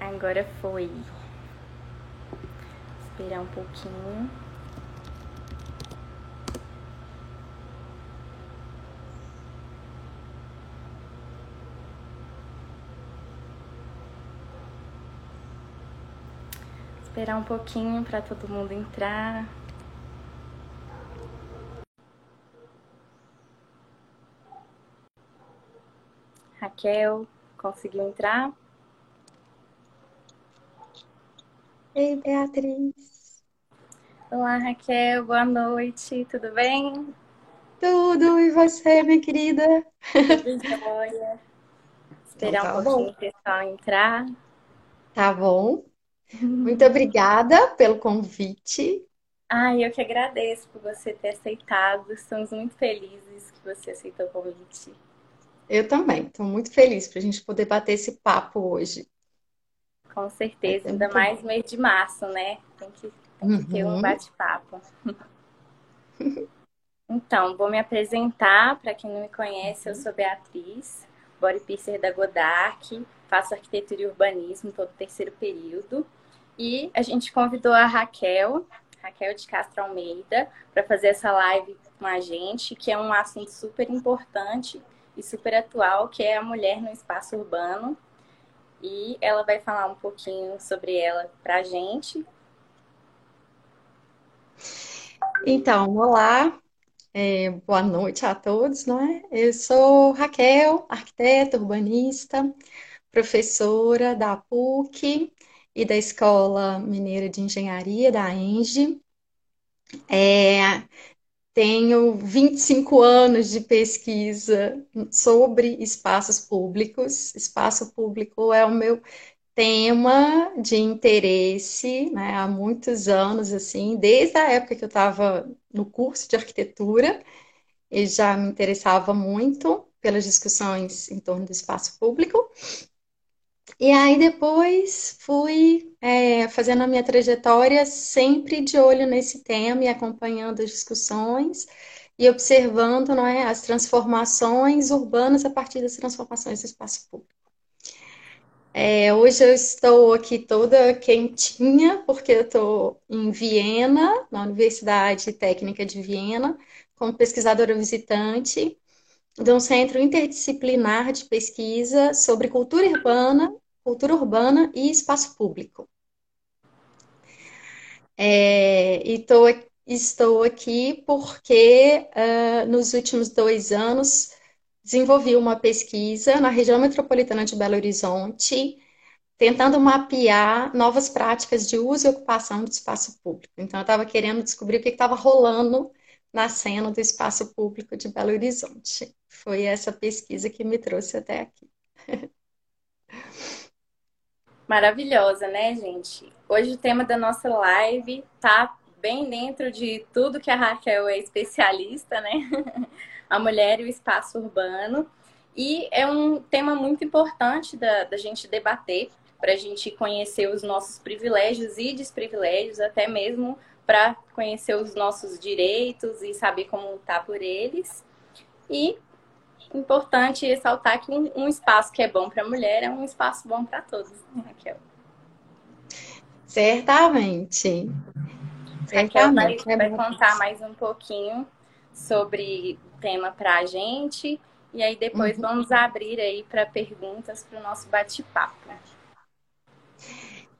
Agora foi. Esperar um pouquinho. Esperar um pouquinho para todo mundo entrar. Raquel, conseguiu entrar? Ei, Beatriz. Olá, Raquel, boa noite, tudo bem? Tudo, e você, minha querida? Tudo jóia. Esperar Então tá um bom. pouquinho o pessoal entrar. Tá bom. Muito obrigada pelo convite. Ai, eu que agradeço por você ter aceitado. Estamos muito felizes que você aceitou o convite. Eu também. Estou muito feliz para a gente poder bater esse papo hoje. Com certeza, É ainda mais mês de março, né? Tem que, tem que ter um Uhum. bate-papo. Então, vou me apresentar. Para quem não me conhece, eu sou Beatriz, body piercer da Godark, faço arquitetura e urbanismo todo o terceiro período. E a gente convidou a Raquel, Raquel de Castro Almeida, para fazer essa live com a gente, que é um assunto super importante e super atual, que é a mulher no espaço urbano. E ela vai falar um pouquinho sobre ela para a gente. Então, olá, é, boa noite a todos, não é? Eu sou Raquel, arquiteta, urbanista, professora da PUC e da Escola Mineira de Engenharia, da ENGE. É, tenho 25 anos de pesquisa sobre espaços públicos. Espaço público é o meu tema de interesse, né, há muitos anos, assim, desde a época que eu estava no curso de arquitetura, eu já me interessava muito pelas discussões em torno do espaço público. E aí depois fui é, fazendo a minha trajetória sempre de olho nesse tema e acompanhando as discussões e observando, não é, as transformações urbanas a partir das transformações do espaço público. É, hoje eu estou aqui toda quentinha, porque eu estou em Viena, na Universidade Técnica de Viena, como pesquisadora visitante de um centro interdisciplinar de pesquisa sobre cultura urbana, cultura urbana e espaço público. É, e tô, estou aqui porque uh, nos últimos dois anos desenvolvi uma pesquisa na região metropolitana de Belo Horizonte, tentando mapear novas práticas de uso e ocupação do espaço público. Então, eu estava querendo descobrir o que estava rolando na cena do espaço público de Belo Horizonte. Foi essa pesquisa que me trouxe até aqui. Maravilhosa, né, gente? Hoje o tema da nossa live tá bem dentro de tudo que a Raquel é especialista, né? A mulher e o espaço urbano. E é um tema muito importante da, da gente debater, para a gente conhecer os nossos privilégios e desprivilégios, até mesmo para conhecer os nossos direitos e saber como lutar por eles. E importante ressaltar que um, um espaço que é bom para a mulher é um espaço bom para todos, né, Raquel? Certamente. Raquel vai, Certamente. É vai bom. contar mais um pouquinho sobre o tema para a gente e aí depois Uhum. vamos abrir aí para perguntas para o nosso bate-papo.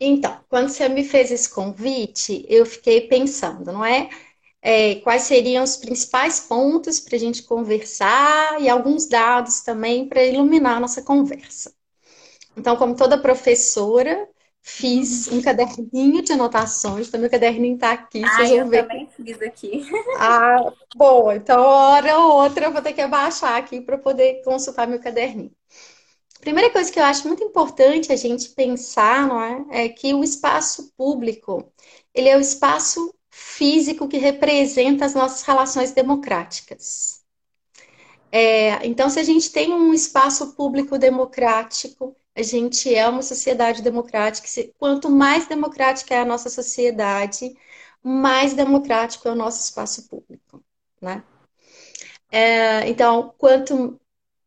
Então, quando você me fez esse convite, eu fiquei pensando, não é? É, quais seriam os principais pontos para a gente conversar e alguns dados também para iluminar a nossa conversa. Então, como toda professora, fiz um caderninho de anotações, então meu caderninho está aqui, Ah, vocês eu vão ver. também fiz aqui. Ah, boa, então hora ou outra eu vou ter que abaixar aqui para poder consultar meu caderninho. Primeira coisa que eu acho muito importante a gente pensar, não é, é que o espaço público, ele é o espaço físico que representa as nossas relações democráticas. É, então, se a gente tem um espaço público democrático, a gente é uma sociedade democrática. Quanto mais democrática é a nossa sociedade, mais democrático é o nosso espaço público, né? É, então, quanto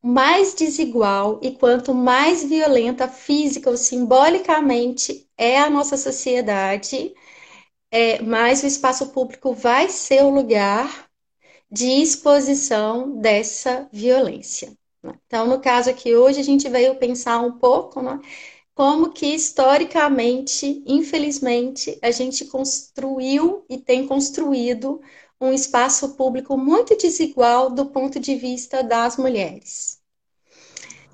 mais desigual e quanto mais violenta física ou simbolicamente é a nossa sociedade, é, mais o espaço público vai ser o lugar de exposição dessa violência. Né? Então, no caso aqui hoje, a gente veio pensar um pouco né, como que historicamente, infelizmente, a gente construiu e tem construído um espaço público muito desigual do ponto de vista das mulheres.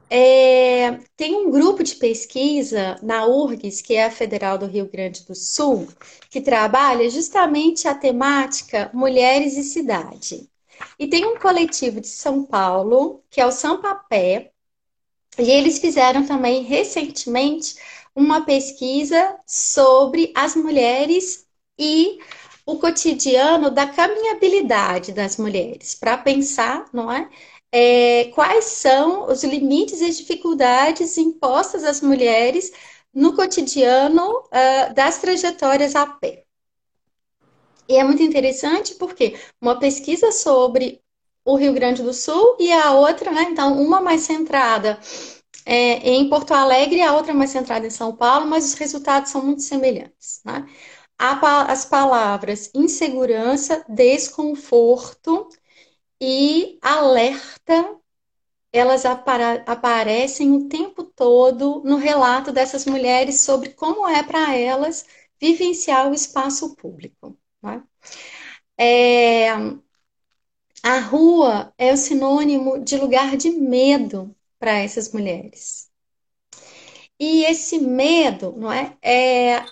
É, tem um grupo de pesquisa na URGS, que é a Federal do Rio Grande do Sul, que trabalha justamente a temática mulheres e cidade. E tem um coletivo de São Paulo, que é o Sampapé, e eles fizeram também recentemente uma pesquisa sobre as mulheres e o cotidiano da caminhabilidade das mulheres, para pensar, não é? é? Quais são os limites e dificuldades impostas às mulheres no cotidiano uh, das trajetórias a pé. E é muito interessante porque uma pesquisa sobre o Rio Grande do Sul e a outra, né? Então, uma mais centrada é, em Porto Alegre e a outra mais centrada em São Paulo, mas os resultados são muito semelhantes, né? As palavras insegurança, desconforto e alerta, elas aparecem o tempo todo no relato dessas mulheres sobre como é para elas vivenciar o espaço público. Né? É, a rua é o sinônimo de lugar de medo para essas mulheres. E esse medo, não é? é?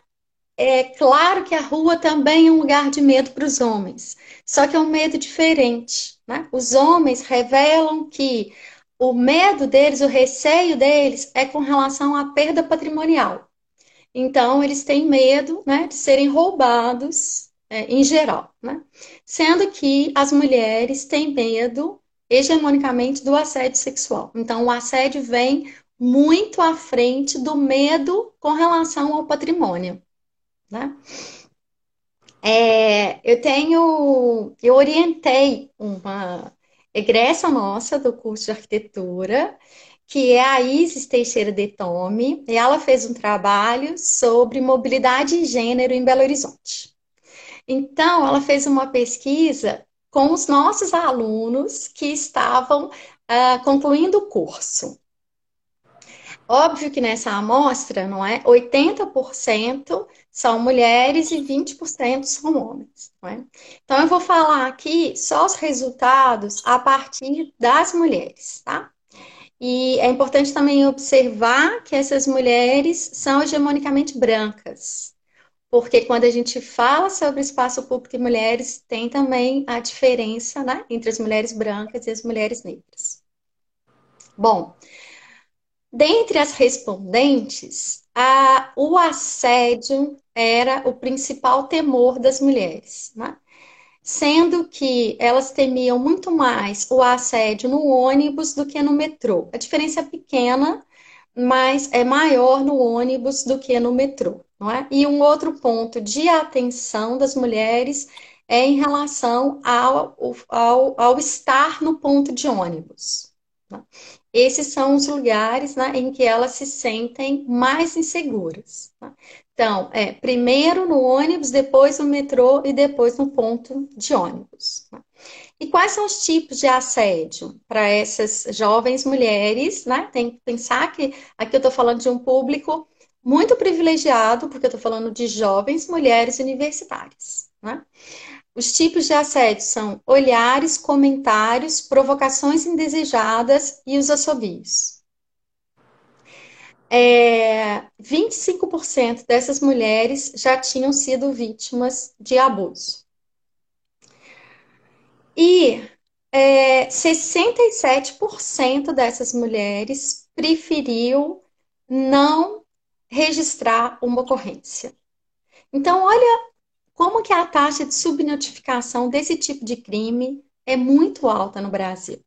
É claro que a rua também é um lugar de medo para os homens, só que é um medo diferente. Né? Os homens revelam que o medo deles, o receio deles é com relação à perda patrimonial. Então, eles têm medo né, de serem roubados é, em geral, né? Sendo que as mulheres têm medo hegemonicamente do assédio sexual. Então, o assédio vem muito à frente do medo com relação ao patrimônio, né? É, eu tenho, eu orientei uma egressa nossa do curso de arquitetura, que é a Isis Teixeira de Tome, e ela fez um trabalho sobre mobilidade e gênero em Belo Horizonte. Então, ela fez uma pesquisa com os nossos alunos que estavam uh, concluindo o curso. Óbvio que nessa amostra, não é? 80% são mulheres e 20% são homens. Não é? Então, eu vou falar aqui só os resultados a partir das mulheres, tá? E é importante também observar que essas mulheres são hegemonicamente brancas porque quando a gente fala sobre espaço público e mulheres, tem também a diferença né, entre as mulheres brancas e as mulheres negras. Bom, dentre as respondentes, a, o assédio era o principal temor das mulheres, né? sendo que elas temiam muito mais o assédio no ônibus do que no metrô. A diferença é pequena, mas é maior no ônibus do que no metrô. Não é? E um outro ponto de atenção das mulheres é em relação ao, ao, ao estar no ponto de ônibus. Tá? Esses são os lugares né, em que elas se sentem mais inseguras. Tá? Então, é primeiro no ônibus, depois no metrô e depois no ponto de ônibus. Tá? E quais são os tipos de assédio para essas jovens mulheres? Né? Tem que pensar que aqui eu estou falando de um público muito privilegiado, porque eu estou falando de jovens mulheres universitárias. Né? Os tipos de assédio são olhares, comentários, provocações indesejadas e os assobios. É, 25% dessas mulheres já tinham sido vítimas de abuso. E é, 67% dessas mulheres preferiu não registrar uma ocorrência. Então, olha como que a taxa de subnotificação desse tipo de crime é muito alta no Brasil,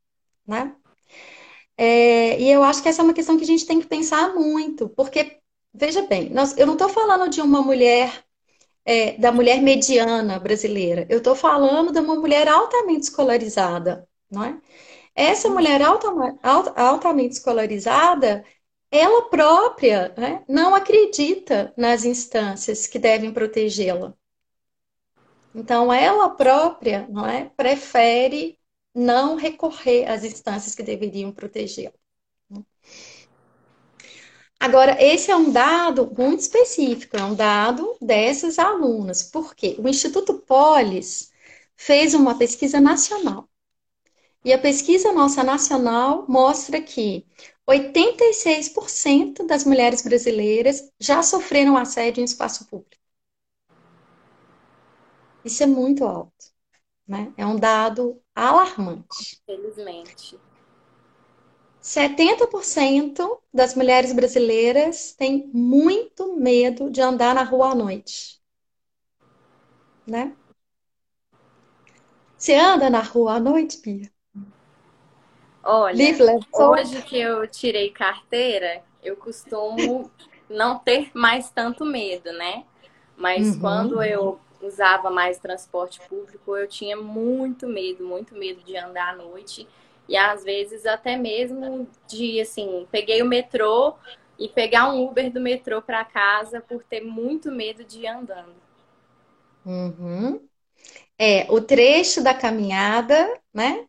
né? É, e eu acho que essa é uma questão que a gente tem que pensar muito, porque, veja bem, nós, eu não estou falando de uma mulher, é, da mulher mediana brasileira, eu estou falando de uma mulher altamente escolarizada, não é? essa mulher alta, altamente escolarizada, ela própria né, não acredita nas instâncias que devem protegê-la. Então, ela própria não é, prefere não recorrer às instâncias que deveriam protegê-la. Agora, esse é um dado muito específico, é um dado dessas alunas. Por quê? O Instituto Polis fez uma pesquisa nacional. E a pesquisa nossa nacional mostra que 86% das mulheres brasileiras já sofreram assédio em espaço público. Isso é muito alto. Né? É um dado alarmante. Felizmente. 70% das mulheres brasileiras têm muito medo de andar na rua à noite. Né? Você anda na rua à noite, Bia? Olha, Livre, hoje que eu tirei carteira, eu costumo não ter mais tanto medo, né? Mas uhum. quando eu usava mais transporte público, eu tinha muito medo, muito medo de andar à noite. E às vezes até mesmo de assim, peguei o metrô e pegar um Uber do metrô para casa por ter muito medo de ir andando. Uhum. É, o trecho da caminhada, né?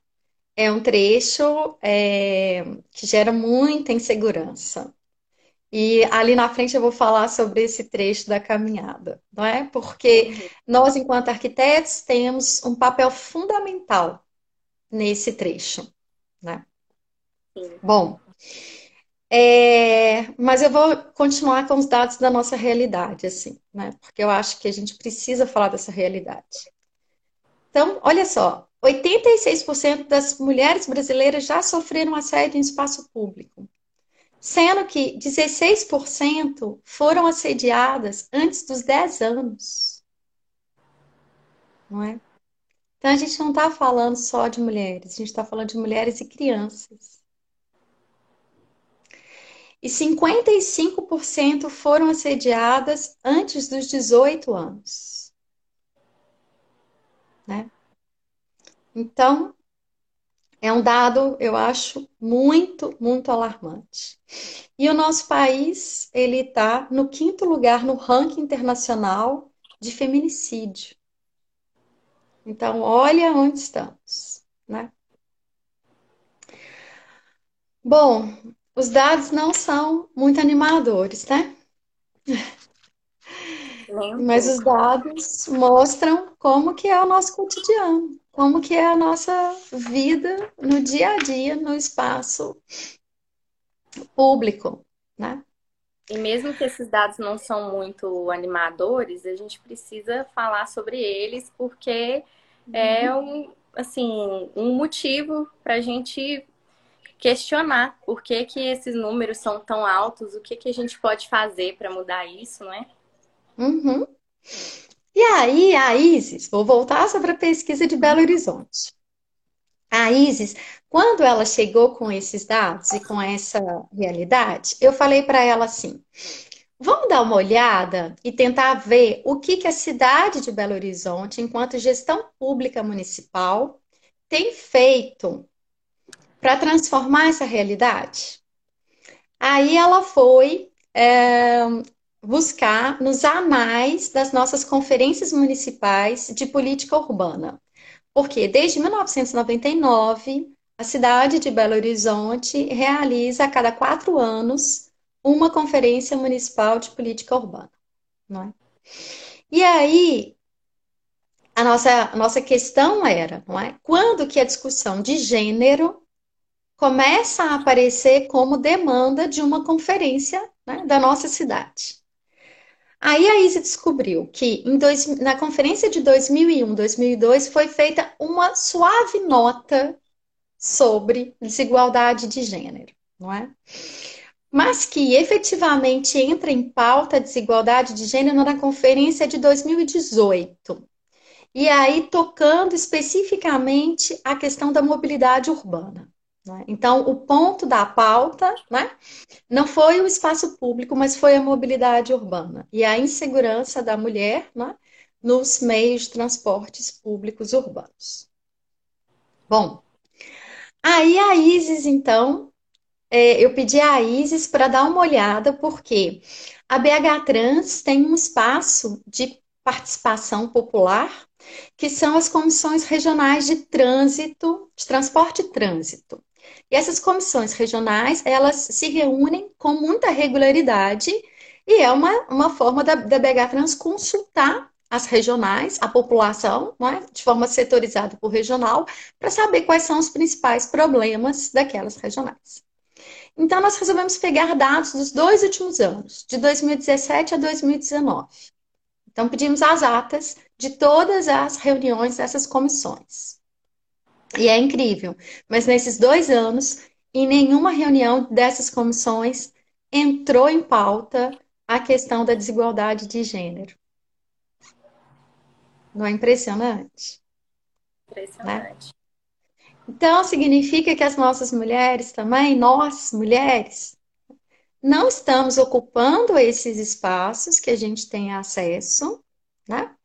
É um trecho é, que gera muita insegurança. E ali na frente eu vou falar sobre esse trecho da caminhada, não é? Porque uhum. nós, enquanto arquitetos, temos um papel fundamental nesse trecho, né? Bom, é, mas eu vou continuar com os dados da nossa realidade, assim, né? Porque eu acho que a gente precisa falar dessa realidade. Então, olha só, 86% das mulheres brasileiras já sofreram assédio em espaço público sendo que 16% foram assediadas antes dos 10 anos. Não é? Então a gente não está falando só de mulheres, a gente está falando de mulheres e crianças. E 55% foram assediadas antes dos 18 anos. Né? Então, é um dado, eu acho, muito, muito alarmante. E o nosso país, ele está no quinto lugar no ranking internacional de feminicídio. Então, olha onde estamos, né? Bom, os dados não são muito animadores, né? Mas os dados mostram como que é o nosso cotidiano como que é a nossa vida no dia a dia, no espaço público, né? E mesmo que esses dados não são muito animadores, a gente precisa falar sobre eles porque é uhum. um, assim, um motivo para a gente questionar por que, que esses números são tão altos, o que, que a gente pode fazer para mudar isso, né? Uhum. E aí, a Isis, vou voltar sobre a pesquisa de Belo Horizonte. A Isis, quando ela chegou com esses dados e com essa realidade, eu falei para ela assim: vamos dar uma olhada e tentar ver o que, que a cidade de Belo Horizonte, enquanto gestão pública municipal, tem feito para transformar essa realidade. Aí ela foi é, buscar nos anais das nossas conferências municipais de política urbana. Porque desde 1999, a cidade de Belo Horizonte realiza a cada quatro anos uma conferência municipal de política urbana. Não é? E aí, a nossa, a nossa questão era, não é? Quando que a discussão de gênero começa a aparecer como demanda de uma conferência né, da nossa cidade? Aí a Isa descobriu que dois, na conferência de 2001, 2002 foi feita uma suave nota sobre desigualdade de gênero, não é? Mas que efetivamente entra em pauta a desigualdade de gênero na conferência de 2018. E aí tocando especificamente a questão da mobilidade urbana. Né? Então, o ponto da pauta né, não foi o espaço público, mas foi a mobilidade urbana e a insegurança da mulher né, nos meios de transportes públicos urbanos. Bom, Aí a Isis, então, é, eu pedi a Isis para dar uma olhada, porque a BH Trans tem um espaço de participação popular, que são as comissões regionais de trânsito, de transporte e trânsito. E essas comissões regionais, elas se reúnem com muita regularidade e é uma, uma forma da, da BH Trans consultar as regionais, a população, é? de forma setorizada por regional, para saber quais são os principais problemas daquelas regionais. Então, nós resolvemos pegar dados dos dois últimos anos, de 2017 a 2019. Então, pedimos as atas de todas as reuniões dessas comissões. E é incrível, mas nesses dois anos, em nenhuma reunião dessas comissões entrou em pauta a questão da desigualdade de gênero. Não é impressionante? Impressionante. Né? Então, significa que as nossas mulheres também, nós, mulheres, não estamos ocupando esses espaços que a gente tem acesso, né?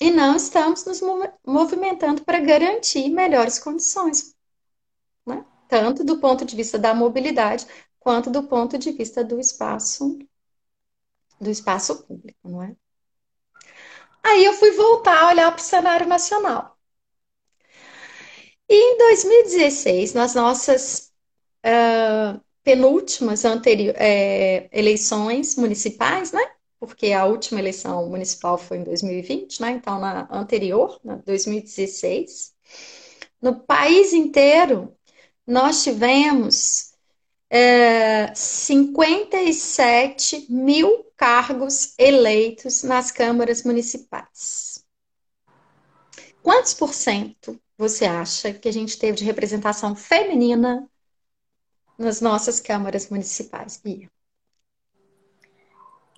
E não estamos nos movimentando para garantir melhores condições, né? Tanto do ponto de vista da mobilidade, quanto do ponto de vista do espaço, do espaço público, não é? Aí eu fui voltar a olhar para o cenário nacional. E em 2016, nas nossas uh, penúltimas é, eleições municipais, né? Porque a última eleição municipal foi em 2020, né? Então, na anterior, na 2016, no país inteiro, nós tivemos é, 57 mil cargos eleitos nas câmaras municipais. Quantos por cento você acha que a gente teve de representação feminina nas nossas câmaras municipais, Bia?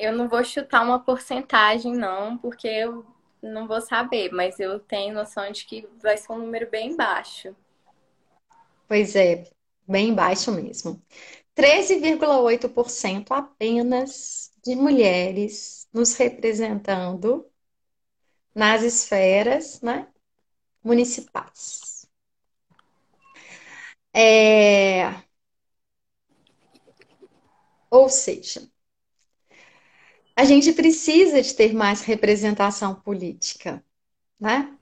Eu não vou chutar uma porcentagem, não, porque eu não vou saber, mas eu tenho noção de que vai ser um número bem baixo. Pois é, bem baixo mesmo. 13,8% apenas de mulheres nos representando nas esferas né, municipais. É... Ou seja, a gente precisa de ter mais representação política, né?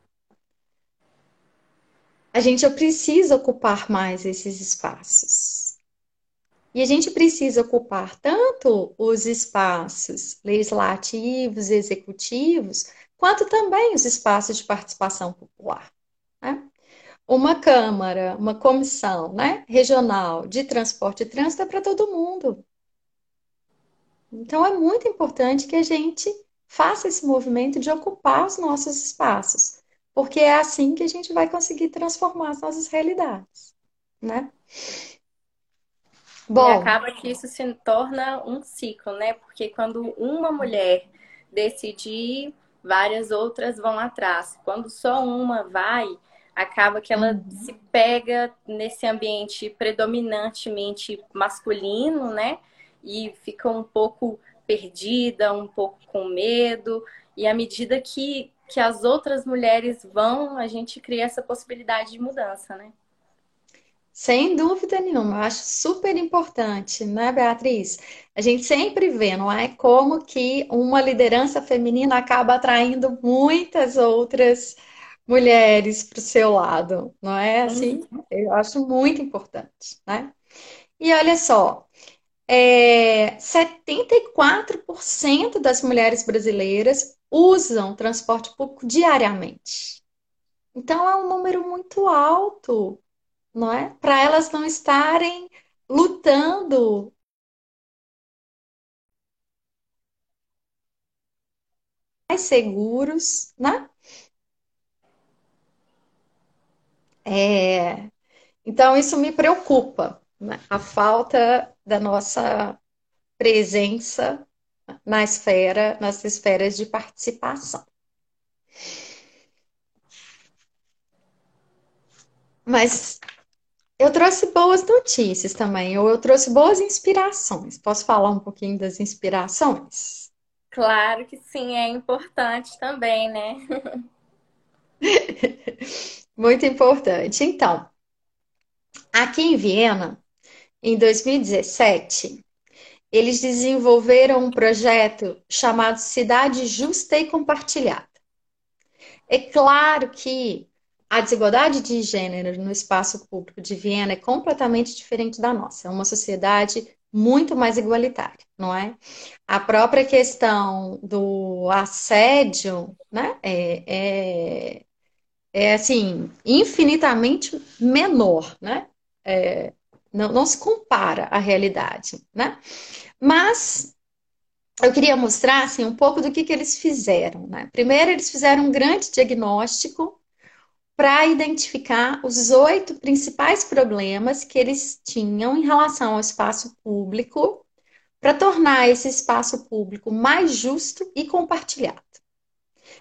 A gente precisa ocupar mais esses espaços. E a gente precisa ocupar tanto os espaços legislativos, executivos, quanto também os espaços de participação popular. Né? Uma Câmara, uma comissão né, regional de transporte e trânsito é para todo mundo. Então é muito importante que a gente faça esse movimento de ocupar os nossos espaços, porque é assim que a gente vai conseguir transformar as nossas realidades, né? Bom, e acaba que isso se torna um ciclo, né? Porque quando uma mulher decidir várias outras vão atrás. Quando só uma vai, acaba que ela uhum. se pega nesse ambiente predominantemente masculino, né? E fica um pouco perdida, um pouco com medo. E à medida que, que as outras mulheres vão, a gente cria essa possibilidade de mudança, né? Sem dúvida nenhuma, eu acho super importante, né, Beatriz? A gente sempre vê, não é? Como que uma liderança feminina acaba atraindo muitas outras mulheres para o seu lado, não é assim? Uhum. Eu acho muito importante, né? E olha só, é, 74% das mulheres brasileiras usam transporte público diariamente. Então é um número muito alto não é? Para elas não estarem lutando mais seguros, né? É, então isso me preocupa, né? a falta da nossa presença na esfera, nas esferas de participação. Mas eu trouxe boas notícias também, ou eu trouxe boas inspirações. Posso falar um pouquinho das inspirações? Claro que sim, é importante também, né? Muito importante. Então, Aqui em Viena, em 2017, eles desenvolveram um projeto chamado Cidade Justa e Compartilhada. É claro que a desigualdade de gênero no espaço público de Viena é completamente diferente da nossa. É uma sociedade muito mais igualitária, não é? A própria questão do assédio, né, é, é, é assim, infinitamente menor, né? É, não, não se compara à realidade, né? Mas eu queria mostrar assim, um pouco do que, que eles fizeram. Né? Primeiro, eles fizeram um grande diagnóstico para identificar os oito principais problemas que eles tinham em relação ao espaço público, para tornar esse espaço público mais justo e compartilhado.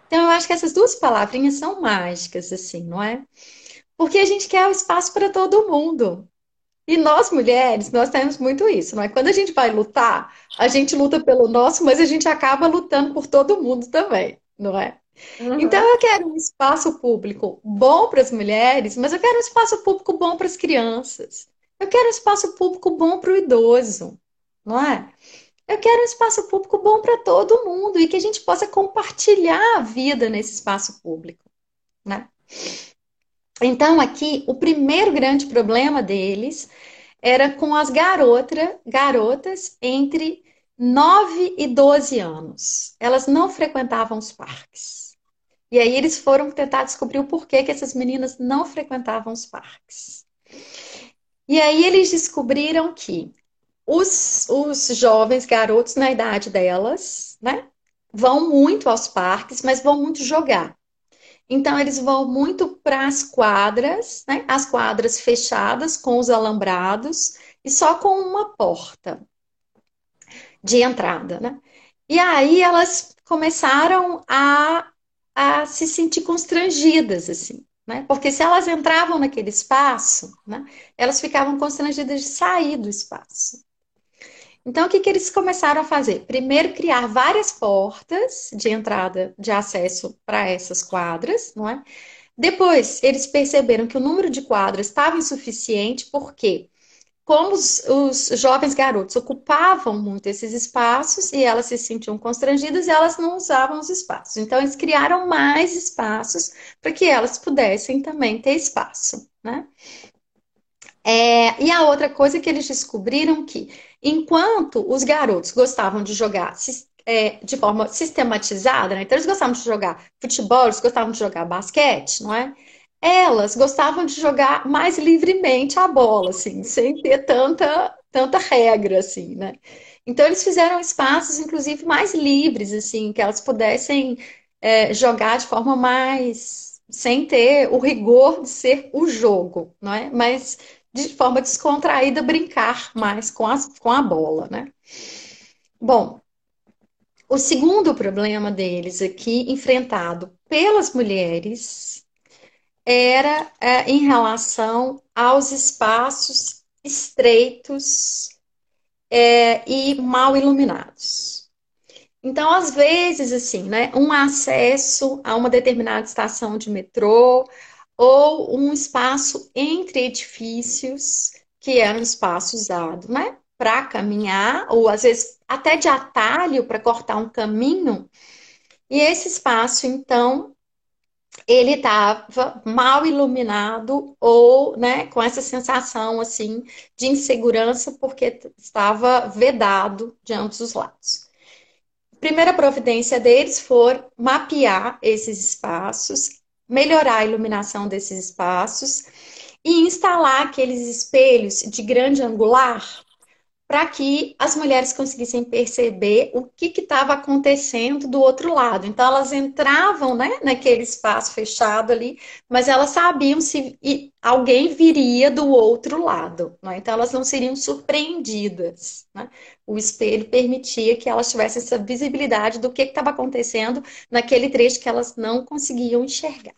Então, eu acho que essas duas palavrinhas são mágicas, assim, não é? Porque a gente quer o espaço para todo mundo. E nós, mulheres, nós temos muito isso, não é? Quando a gente vai lutar, a gente luta pelo nosso, mas a gente acaba lutando por todo mundo também, não é? Uhum. Então eu quero um espaço público bom para as mulheres, mas eu quero um espaço público bom para as crianças. Eu quero um espaço público bom para o idoso, não é? Eu quero um espaço público bom para todo mundo e que a gente possa compartilhar a vida nesse espaço público, né? Então, aqui, o primeiro grande problema deles era com as garota, garotas entre 9 e 12 anos. Elas não frequentavam os parques. E aí eles foram tentar descobrir o porquê que essas meninas não frequentavam os parques. E aí eles descobriram que os, os jovens garotos na idade delas, né, vão muito aos parques, mas vão muito jogar. Então, eles vão muito para as quadras, né? as quadras fechadas com os alambrados e só com uma porta de entrada. Né? E aí elas começaram a, a se sentir constrangidas, assim. Né? Porque se elas entravam naquele espaço, né? elas ficavam constrangidas de sair do espaço. Então, o que, que eles começaram a fazer? Primeiro, criar várias portas de entrada, de acesso para essas quadras, não é? Depois, eles perceberam que o número de quadras estava insuficiente, porque como os, os, jovens garotos ocupavam muito esses espaços e elas se sentiam constrangidas, elas não usavam os espaços. Então, eles criaram mais espaços para que elas pudessem também ter espaço, né? É, e a outra coisa que eles descobriram que Enquanto os garotos gostavam de jogar é, de forma sistematizada, né? então eles gostavam de jogar futebol, eles gostavam de jogar basquete, não é? Elas gostavam de jogar mais livremente a bola, assim, sem ter tanta, tanta regra, assim, né? Então eles fizeram espaços, inclusive, mais livres, assim, que elas pudessem é, jogar de forma mais sem ter o rigor de ser o jogo, não é? Mas de forma descontraída, brincar mais com, as, com a bola, né? Bom, o segundo problema deles aqui, enfrentado pelas mulheres, era é, em relação aos espaços estreitos é, e mal iluminados. Então, às vezes, assim, né, um acesso a uma determinada estação de metrô ou um espaço entre edifícios, que era um espaço usado, né? Para caminhar, ou às vezes até de atalho para cortar um caminho. E esse espaço, então, ele estava mal iluminado ou, né, com essa sensação assim de insegurança porque estava vedado de ambos os lados. A primeira providência deles foi mapear esses espaços, melhorar a iluminação desses espaços e instalar aqueles espelhos de grande angular para que as mulheres conseguissem perceber o que estava acontecendo do outro lado. Então, elas entravam né, naquele espaço fechado ali, mas elas sabiam se alguém viria do outro lado. Né? Então, elas não seriam surpreendidas. Né? O espelho permitia que elas tivessem essa visibilidade do que estava acontecendo naquele trecho que elas não conseguiam enxergar.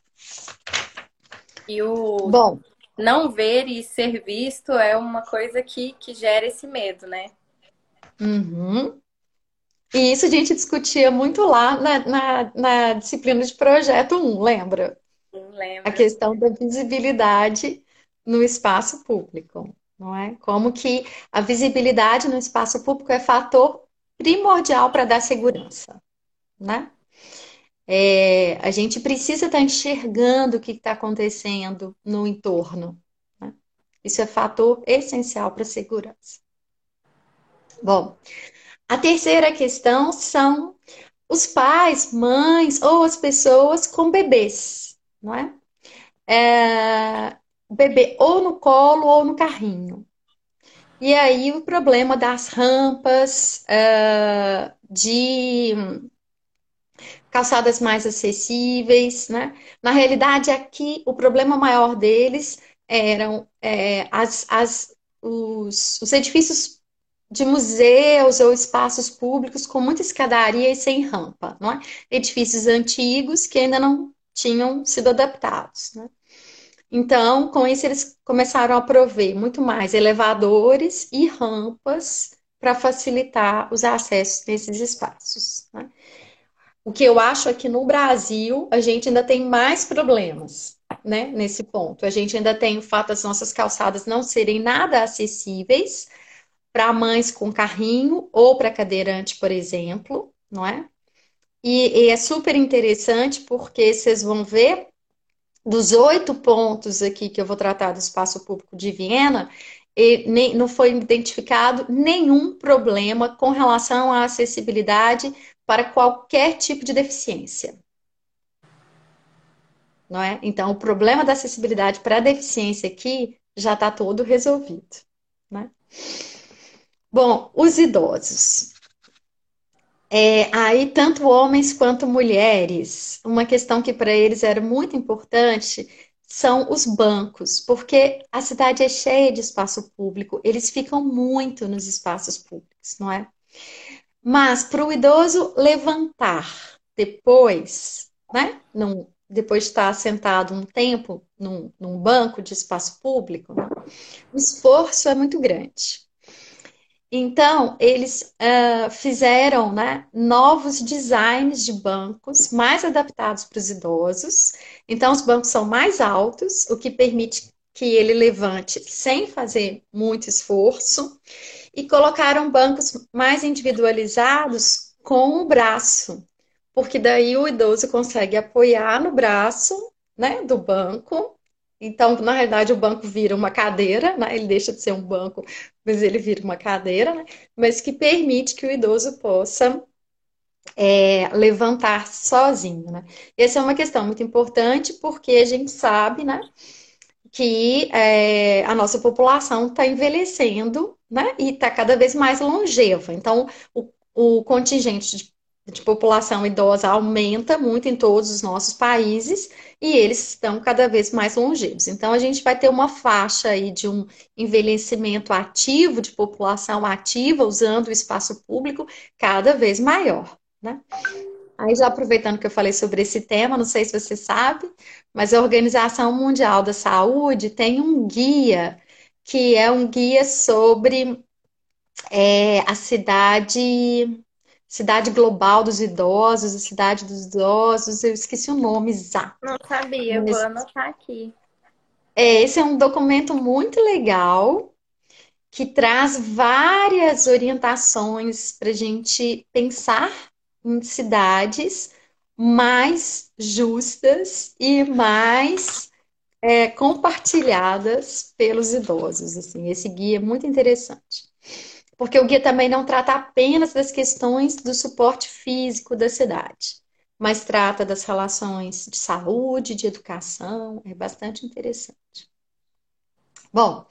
E o Bom, não ver e ser visto é uma coisa que, que gera esse medo, né? Uhum. E isso a gente discutia muito lá na, na, na disciplina de projeto 1, lembra? Lembro. A questão da visibilidade no espaço público, não é? Como que a visibilidade no espaço público é fator primordial para dar segurança, né? É, a gente precisa estar tá enxergando o que está acontecendo no entorno. Né? Isso é fator essencial para a segurança. Bom, a terceira questão são os pais, mães ou as pessoas com bebês, não é? é bebê ou no colo ou no carrinho. E aí o problema das rampas, uh, de calçadas mais acessíveis, né? Na realidade, aqui o problema maior deles eram é, as, as, os, os edifícios de museus ou espaços públicos com muita escadaria e sem rampa, não é? Edifícios antigos que ainda não tinham sido adaptados, né? Então, com isso, eles começaram a prover muito mais elevadores e rampas para facilitar os acessos nesses espaços. Né? O que eu acho é que no Brasil a gente ainda tem mais problemas né, nesse ponto. A gente ainda tem o fato das nossas calçadas não serem nada acessíveis para mães com carrinho ou para cadeirante, por exemplo, não é? E, e, é super interessante porque vocês vão ver dos oito pontos aqui que eu vou tratar do espaço público de Viena, nem, não foi identificado nenhum problema com relação à acessibilidade para qualquer tipo de deficiência. Não é? Então, o problema da acessibilidade para a deficiência aqui já está todo resolvido. Né? Bom, os idosos. É, aí, tanto homens quanto mulheres, uma questão que para eles era muito importante são os bancos, porque a cidade é cheia de espaço público, eles ficam muito nos espaços públicos, não é? Mas para o idoso levantar depois, né? Num, depois de estar sentado um tempo num, num banco de espaço público, né? o esforço é muito grande. Então, eles uh, fizeram né, novos designs de bancos mais adaptados para os idosos. Então, os bancos são mais altos, o que permite que ele levante sem fazer muito esforço. E colocaram bancos mais individualizados com o braço, porque daí o idoso consegue apoiar no braço né, do banco então, na realidade, o banco vira uma cadeira, né? Ele deixa de ser um banco, mas ele vira uma cadeira, né? Mas que permite que o idoso possa é, levantar sozinho, né? Essa é uma questão muito importante porque a gente sabe, né? Que é, a nossa população está envelhecendo, né? E está cada vez mais longeva. Então, o, o contingente de de população idosa aumenta muito em todos os nossos países e eles estão cada vez mais longevos. Então, a gente vai ter uma faixa aí de um envelhecimento ativo, de população ativa, usando o espaço público cada vez maior, né? Aí, já aproveitando que eu falei sobre esse tema, não sei se você sabe, mas a Organização Mundial da Saúde tem um guia, que é um guia sobre é, a cidade Cidade Global dos Idosos, a Cidade dos Idosos, eu esqueci o nome exato. Não sabia, Mas... vou anotar aqui. É, esse é um documento muito legal que traz várias orientações para a gente pensar em cidades mais justas e mais é, compartilhadas pelos idosos. Assim, esse guia é muito interessante porque o guia também não trata apenas das questões do suporte físico da cidade, mas trata das relações de saúde, de educação, é bastante interessante. Bom,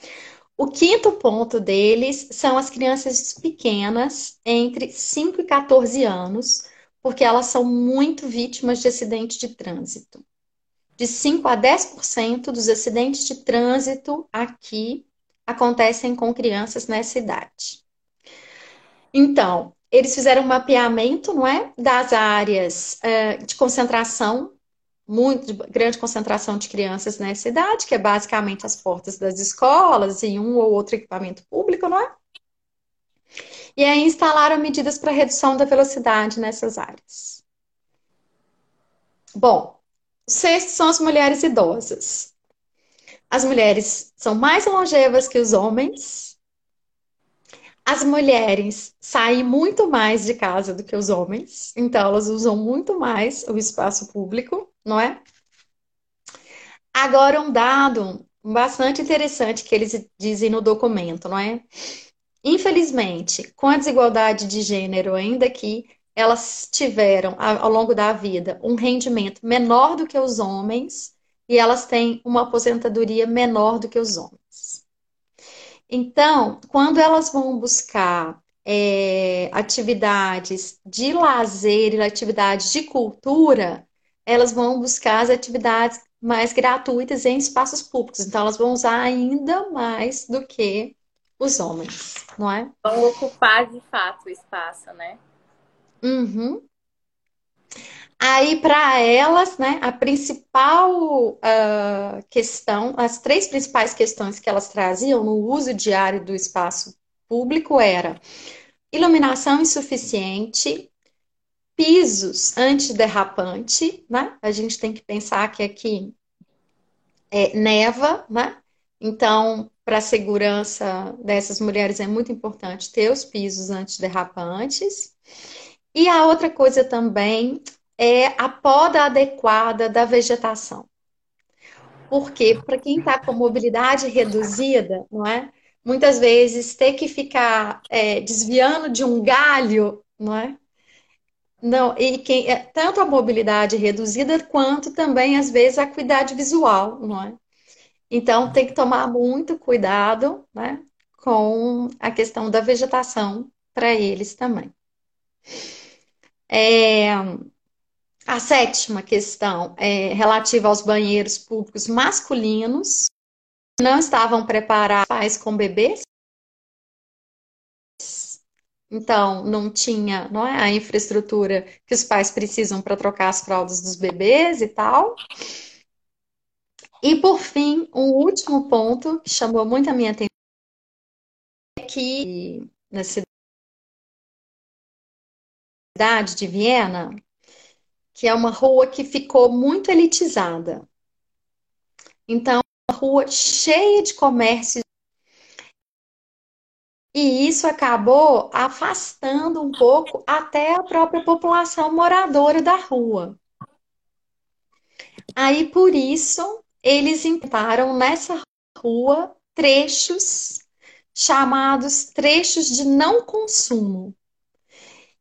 o quinto ponto deles são as crianças pequenas, entre 5 e 14 anos, porque elas são muito vítimas de acidentes de trânsito. De 5 a 10% dos acidentes de trânsito aqui acontecem com crianças nessa idade. Então, eles fizeram um mapeamento, não é, das áreas uh, de concentração, muito grande concentração de crianças nessa idade, que é basicamente as portas das escolas e um ou outro equipamento público, não é? E aí instalaram medidas para redução da velocidade nessas áreas. Bom, o sexto são as mulheres idosas. as mulheres são mais longevas que os homens. As mulheres saem muito mais de casa do que os homens, então elas usam muito mais o espaço público, não é? Agora, um dado bastante interessante que eles dizem no documento, não é? Infelizmente, com a desigualdade de gênero, ainda que elas tiveram, ao longo da vida, um rendimento menor do que os homens e elas têm uma aposentadoria menor do que os homens. Então, quando elas vão buscar é, atividades de lazer e atividades de cultura, elas vão buscar as atividades mais gratuitas em espaços públicos. Então, elas vão usar ainda mais do que os homens, não é? Vão ocupar de fato o espaço, né? Uhum. Aí, para elas, né, a principal uh, questão, as três principais questões que elas traziam no uso diário do espaço público era iluminação insuficiente, pisos antiderrapante, né? A gente tem que pensar que aqui é, neva, né? Então, para a segurança dessas mulheres é muito importante ter os pisos antiderrapantes. E a outra coisa também é a poda adequada da vegetação. Porque para quem está com mobilidade reduzida, não é? Muitas vezes ter que ficar é, desviando de um galho, não é? Não, e quem, é, tanto a mobilidade reduzida quanto também, às vezes, a acuidade visual, não é? Então, tem que tomar muito cuidado, né, com a questão da vegetação para eles também. É, a sétima questão é relativa aos banheiros públicos masculinos. Não estavam preparados com bebês. Então, não tinha não é, a infraestrutura que os pais precisam para trocar as fraldas dos bebês e tal. E, por fim, um último ponto que chamou muito a minha atenção é que na cidade de Viena, que é uma rua que ficou muito elitizada. Então, uma rua cheia de comércio. E isso acabou afastando um pouco até a própria população moradora da rua. Aí, por isso, eles entraram nessa rua trechos chamados trechos de não consumo.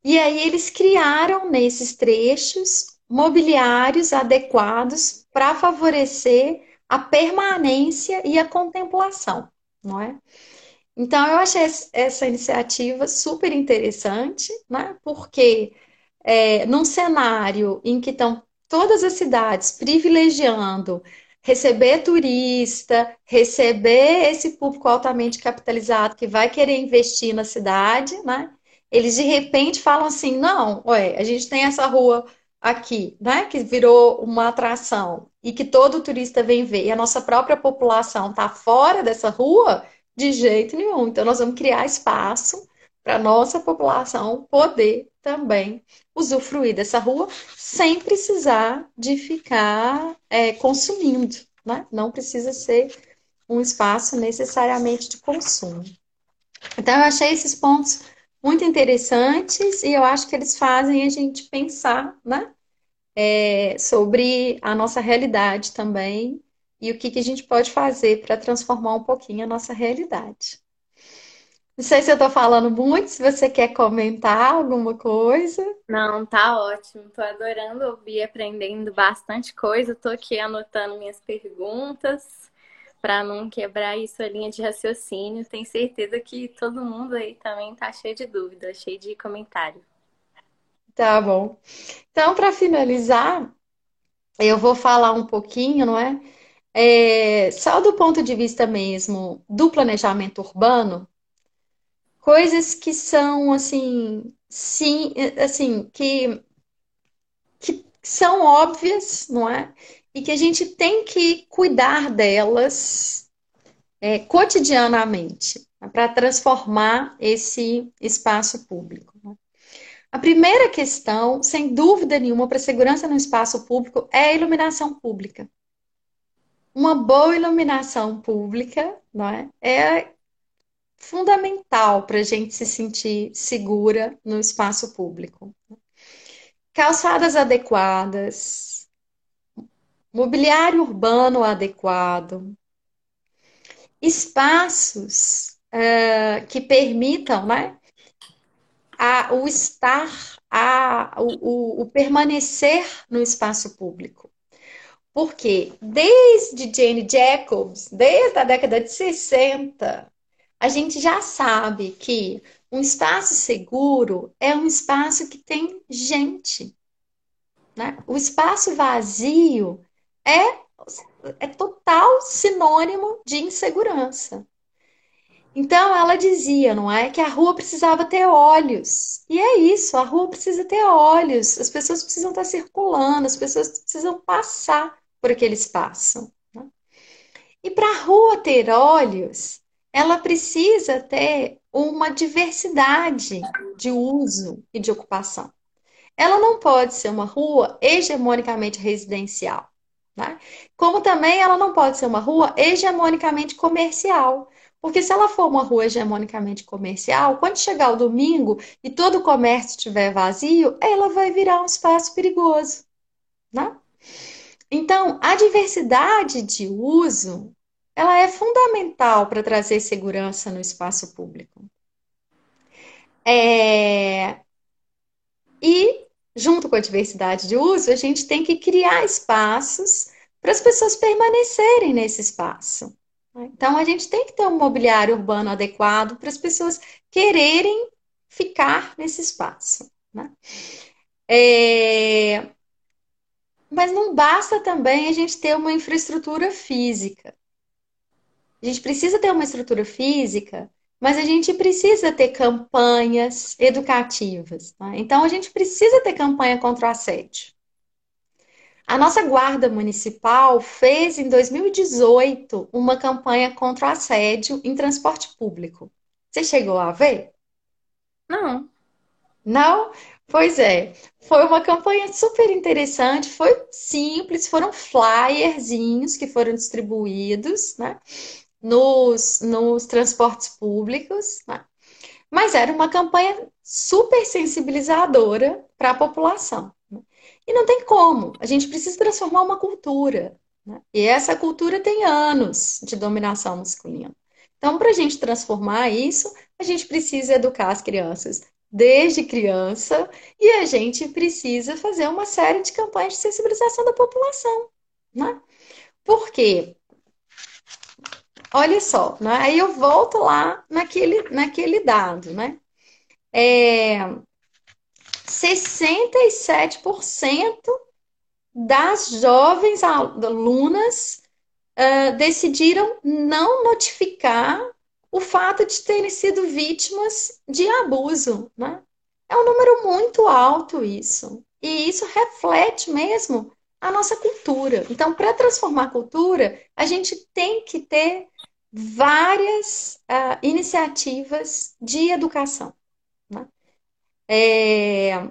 E aí eles criaram nesses trechos mobiliários adequados para favorecer a permanência e a contemplação, não é? Então eu achei essa iniciativa super interessante, né? Porque é, num cenário em que estão todas as cidades privilegiando receber turista, receber esse público altamente capitalizado que vai querer investir na cidade, né? Eles de repente falam assim: não, ué, a gente tem essa rua aqui, né, que virou uma atração e que todo turista vem ver, e a nossa própria população está fora dessa rua, de jeito nenhum. Então, nós vamos criar espaço para a nossa população poder também usufruir dessa rua sem precisar de ficar é, consumindo, né? Não precisa ser um espaço necessariamente de consumo. Então, eu achei esses pontos muito interessantes e eu acho que eles fazem a gente pensar, né? É, sobre a nossa realidade também e o que, que a gente pode fazer para transformar um pouquinho a nossa realidade. Não sei se eu estou falando muito, se você quer comentar alguma coisa. Não, tá ótimo. Estou adorando ouvir, aprendendo bastante coisa. Estou aqui anotando minhas perguntas para não quebrar isso a linha de raciocínio. Tenho certeza que todo mundo aí também tá cheio de dúvida, cheio de comentário. Tá bom. Então, para finalizar, eu vou falar um pouquinho, não é? é? Só do ponto de vista mesmo do planejamento urbano, coisas que são assim, sim, assim, que, que são óbvias, não é? E que a gente tem que cuidar delas é, cotidianamente né, para transformar esse espaço público. Né? A primeira questão, sem dúvida nenhuma, para a segurança no espaço público é a iluminação pública. uma boa iluminação pública, é? É fundamental para a gente se sentir segura no espaço público. Calçadas adequadas, mobiliário urbano adequado, espaços uh, que permitam né, a, o estar, a, o, o, o permanecer no espaço público. Porque desde Jane Jacobs, desde a década de 60, a gente já sabe que um espaço seguro é um espaço que tem gente. Né? O espaço vazio é, é total sinônimo de insegurança. Então ela dizia, não é, que a rua precisava ter olhos. E é isso, a rua precisa ter olhos. As pessoas precisam estar circulando, as pessoas precisam passar por aquele espaço. Né? E para a rua ter olhos, ela precisa ter uma diversidade de uso e de ocupação. Ela não pode ser uma rua hegemonicamente residencial, né? como também ela não pode ser uma rua hegemonicamente comercial. Porque se ela for uma rua hegemonicamente comercial, quando chegar o domingo e todo o comércio estiver vazio, ela vai virar um espaço perigoso. Né? Então, a diversidade de uso ela é fundamental para trazer segurança no espaço público. É... E, junto com a diversidade de uso, a gente tem que criar espaços para as pessoas permanecerem nesse espaço. Então, a gente tem que ter um mobiliário urbano adequado para as pessoas quererem ficar nesse espaço. Né? É... Mas não basta também a gente ter uma infraestrutura física. A gente precisa ter uma estrutura física, mas a gente precisa ter campanhas educativas. Tá? Então, a gente precisa ter campanha contra o assédio. A nossa Guarda Municipal fez em 2018 uma campanha contra o assédio em transporte público. Você chegou a ver? Não. Não? Pois é. Foi uma campanha super interessante, foi simples, foram flyerzinhos que foram distribuídos, né? Nos, nos transportes públicos, né? mas era uma campanha super sensibilizadora para a população. Né? E não tem como, a gente precisa transformar uma cultura. Né? E essa cultura tem anos de dominação masculina. Então, para a gente transformar isso, a gente precisa educar as crianças desde criança e a gente precisa fazer uma série de campanhas de sensibilização da população. Né? Por quê? Olha só, né? aí eu volto lá naquele, naquele dado, né? É, 67% das jovens alunas uh, decidiram não notificar o fato de terem sido vítimas de abuso, né? É um número muito alto isso. E isso reflete mesmo a nossa cultura. Então, para transformar a cultura, a gente tem que ter várias uh, iniciativas de educação. Né? É,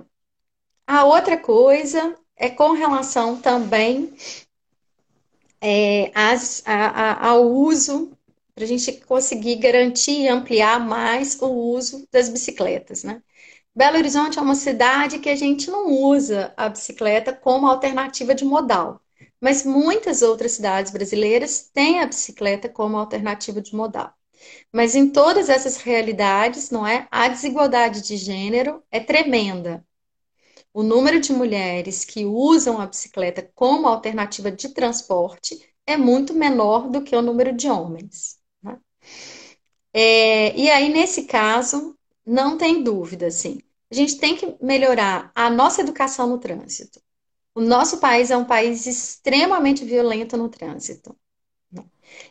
a outra coisa é com relação também é, as, a, a, ao uso, para a gente conseguir garantir e ampliar mais o uso das bicicletas. Né? Belo Horizonte é uma cidade que a gente não usa a bicicleta como alternativa de modal. Mas muitas outras cidades brasileiras têm a bicicleta como alternativa de modal. Mas em todas essas realidades, não é? A desigualdade de gênero é tremenda. O número de mulheres que usam a bicicleta como alternativa de transporte é muito menor do que o número de homens. Né? É, e aí, nesse caso, não tem dúvida, assim, a gente tem que melhorar a nossa educação no trânsito. O nosso país é um país extremamente violento no trânsito. Né?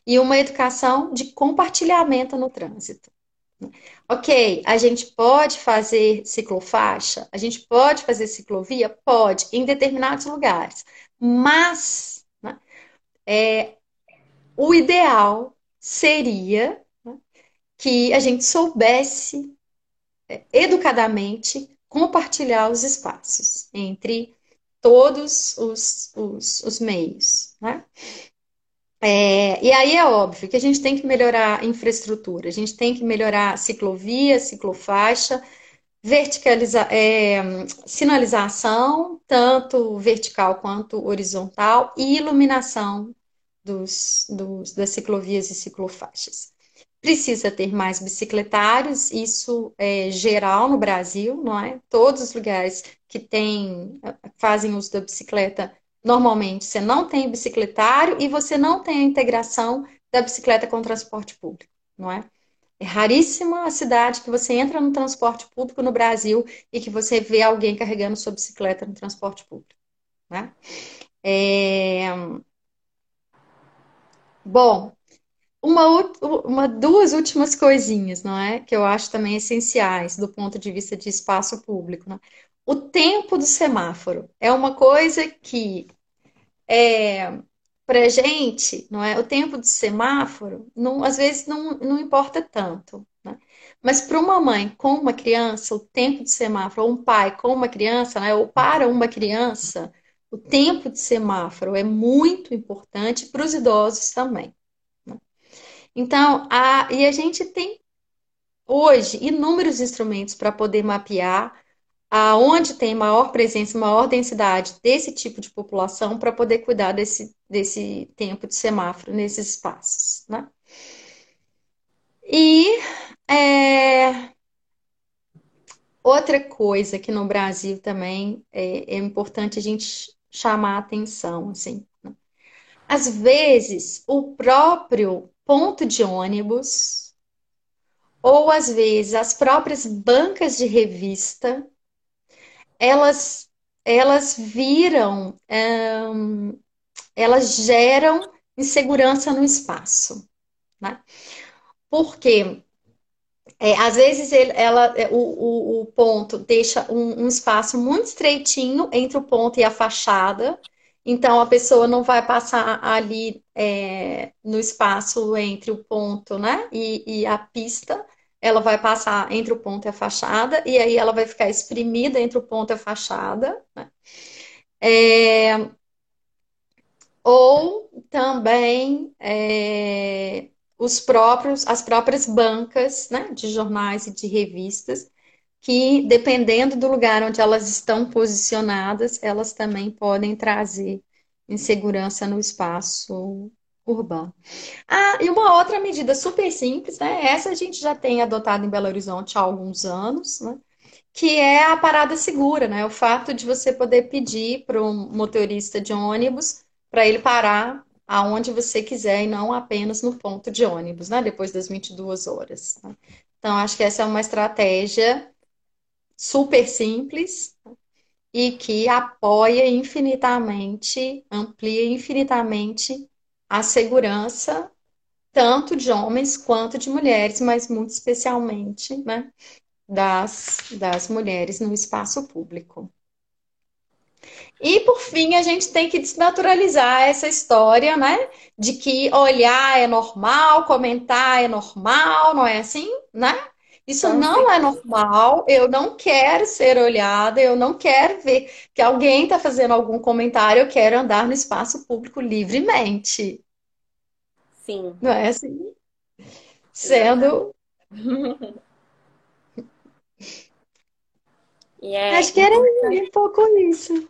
E uma educação de compartilhamento no trânsito. Né? Ok, a gente pode fazer ciclofaixa, a gente pode fazer ciclovia? Pode, em determinados lugares. Mas né, é, o ideal seria né, que a gente soubesse é, educadamente compartilhar os espaços entre todos os, os, os meios. Né? É, e aí é óbvio que a gente tem que melhorar a infraestrutura, a gente tem que melhorar ciclovia, ciclofaixa, verticalizar, é, sinalização, tanto vertical quanto horizontal, e iluminação dos, dos, das ciclovias e ciclofaixas. Precisa ter mais bicicletários, isso é geral no Brasil, não é? Todos os lugares que tem, fazem uso da bicicleta Normalmente, você não tem bicicletário e você não tem a integração da bicicleta com o transporte público, não é? É raríssima a cidade que você entra no transporte público no Brasil e que você vê alguém carregando sua bicicleta no transporte público, né? É... Bom, uma, uma, duas últimas coisinhas, não é? Que eu acho também essenciais do ponto de vista de espaço público. Né? O tempo do semáforo é uma coisa que é, para gente, não é? O tempo de semáforo, não, às vezes não, não importa tanto. Né? Mas para uma mãe com uma criança, o tempo de semáforo, ou um pai com uma criança, né? ou para uma criança, o tempo de semáforo é muito importante para os idosos também. Então, a, e a gente tem hoje inúmeros instrumentos para poder mapear aonde tem maior presença, maior densidade desse tipo de população para poder cuidar desse, desse tempo de semáforo nesses espaços, né? E é, outra coisa que no Brasil também é, é importante a gente chamar a atenção, assim, né? às vezes o próprio ponto de ônibus ou às vezes as próprias bancas de revista elas, elas viram, um, elas geram insegurança no espaço, né? Porque é, às vezes ele, ela, é, o, o, o, ponto deixa um, um, espaço muito estreitinho entre o ponto e a fachada, então a pessoa não vai passar ali é, no espaço entre o ponto né, e, e a pista, ela vai passar entre o ponto e a fachada, e aí ela vai ficar espremida entre o ponto e a fachada. Né? É, ou também é, os próprios, as próprias bancas né, de jornais e de revistas, que dependendo do lugar onde elas estão posicionadas, elas também podem trazer insegurança no espaço urbano. Ah, e uma outra medida super simples, né? Essa a gente já tem adotado em Belo Horizonte há alguns anos, né? Que é a parada segura, né? O fato de você poder pedir para um motorista de ônibus para ele parar aonde você quiser e não apenas no ponto de ônibus, né? Depois das 22 horas. Né? Então, acho que essa é uma estratégia super simples e que apoia infinitamente, amplia infinitamente a segurança tanto de homens quanto de mulheres, mas muito especialmente, né, das, das mulheres no espaço público. E por fim, a gente tem que desnaturalizar essa história, né? De que olhar é normal, comentar é normal, não é assim, né? Isso não é normal, eu não quero ser olhada, eu não quero ver que alguém está fazendo algum comentário, eu quero andar no espaço público livremente. Sim. Não é assim? Sendo. E é Acho que era um pouco isso.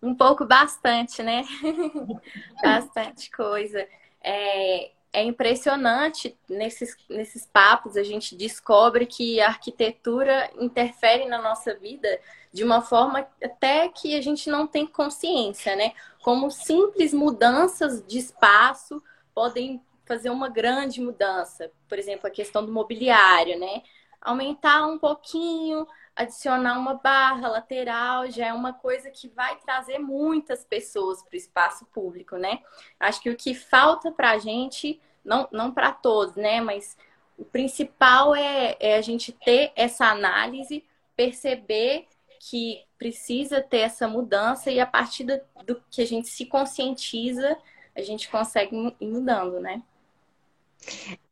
Um pouco bastante, né? bastante coisa. É, é impressionante nesses, nesses papos a gente descobre que a arquitetura interfere na nossa vida de uma forma até que a gente não tem consciência, né? Como simples mudanças de espaço podem fazer uma grande mudança. Por exemplo, a questão do mobiliário, né? Aumentar um pouquinho adicionar uma barra lateral já é uma coisa que vai trazer muitas pessoas para o espaço público, né? Acho que o que falta para a gente, não, não para todos, né? Mas o principal é, é a gente ter essa análise, perceber que precisa ter essa mudança e a partir do, do que a gente se conscientiza, a gente consegue ir mudando, né?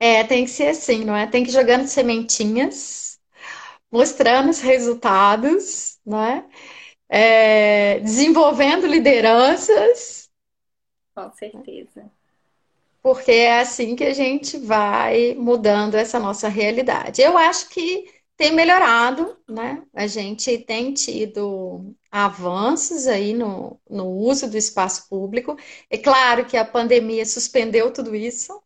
É, tem que ser assim, não é? Tem que ir jogando sementinhas mostrando os resultados, né? É, desenvolvendo lideranças. Com certeza. porque é assim que a gente vai mudando essa nossa realidade. Eu acho que tem melhorado, né? A gente tem tido avanços aí no, no uso do espaço público. É claro que a pandemia suspendeu tudo isso,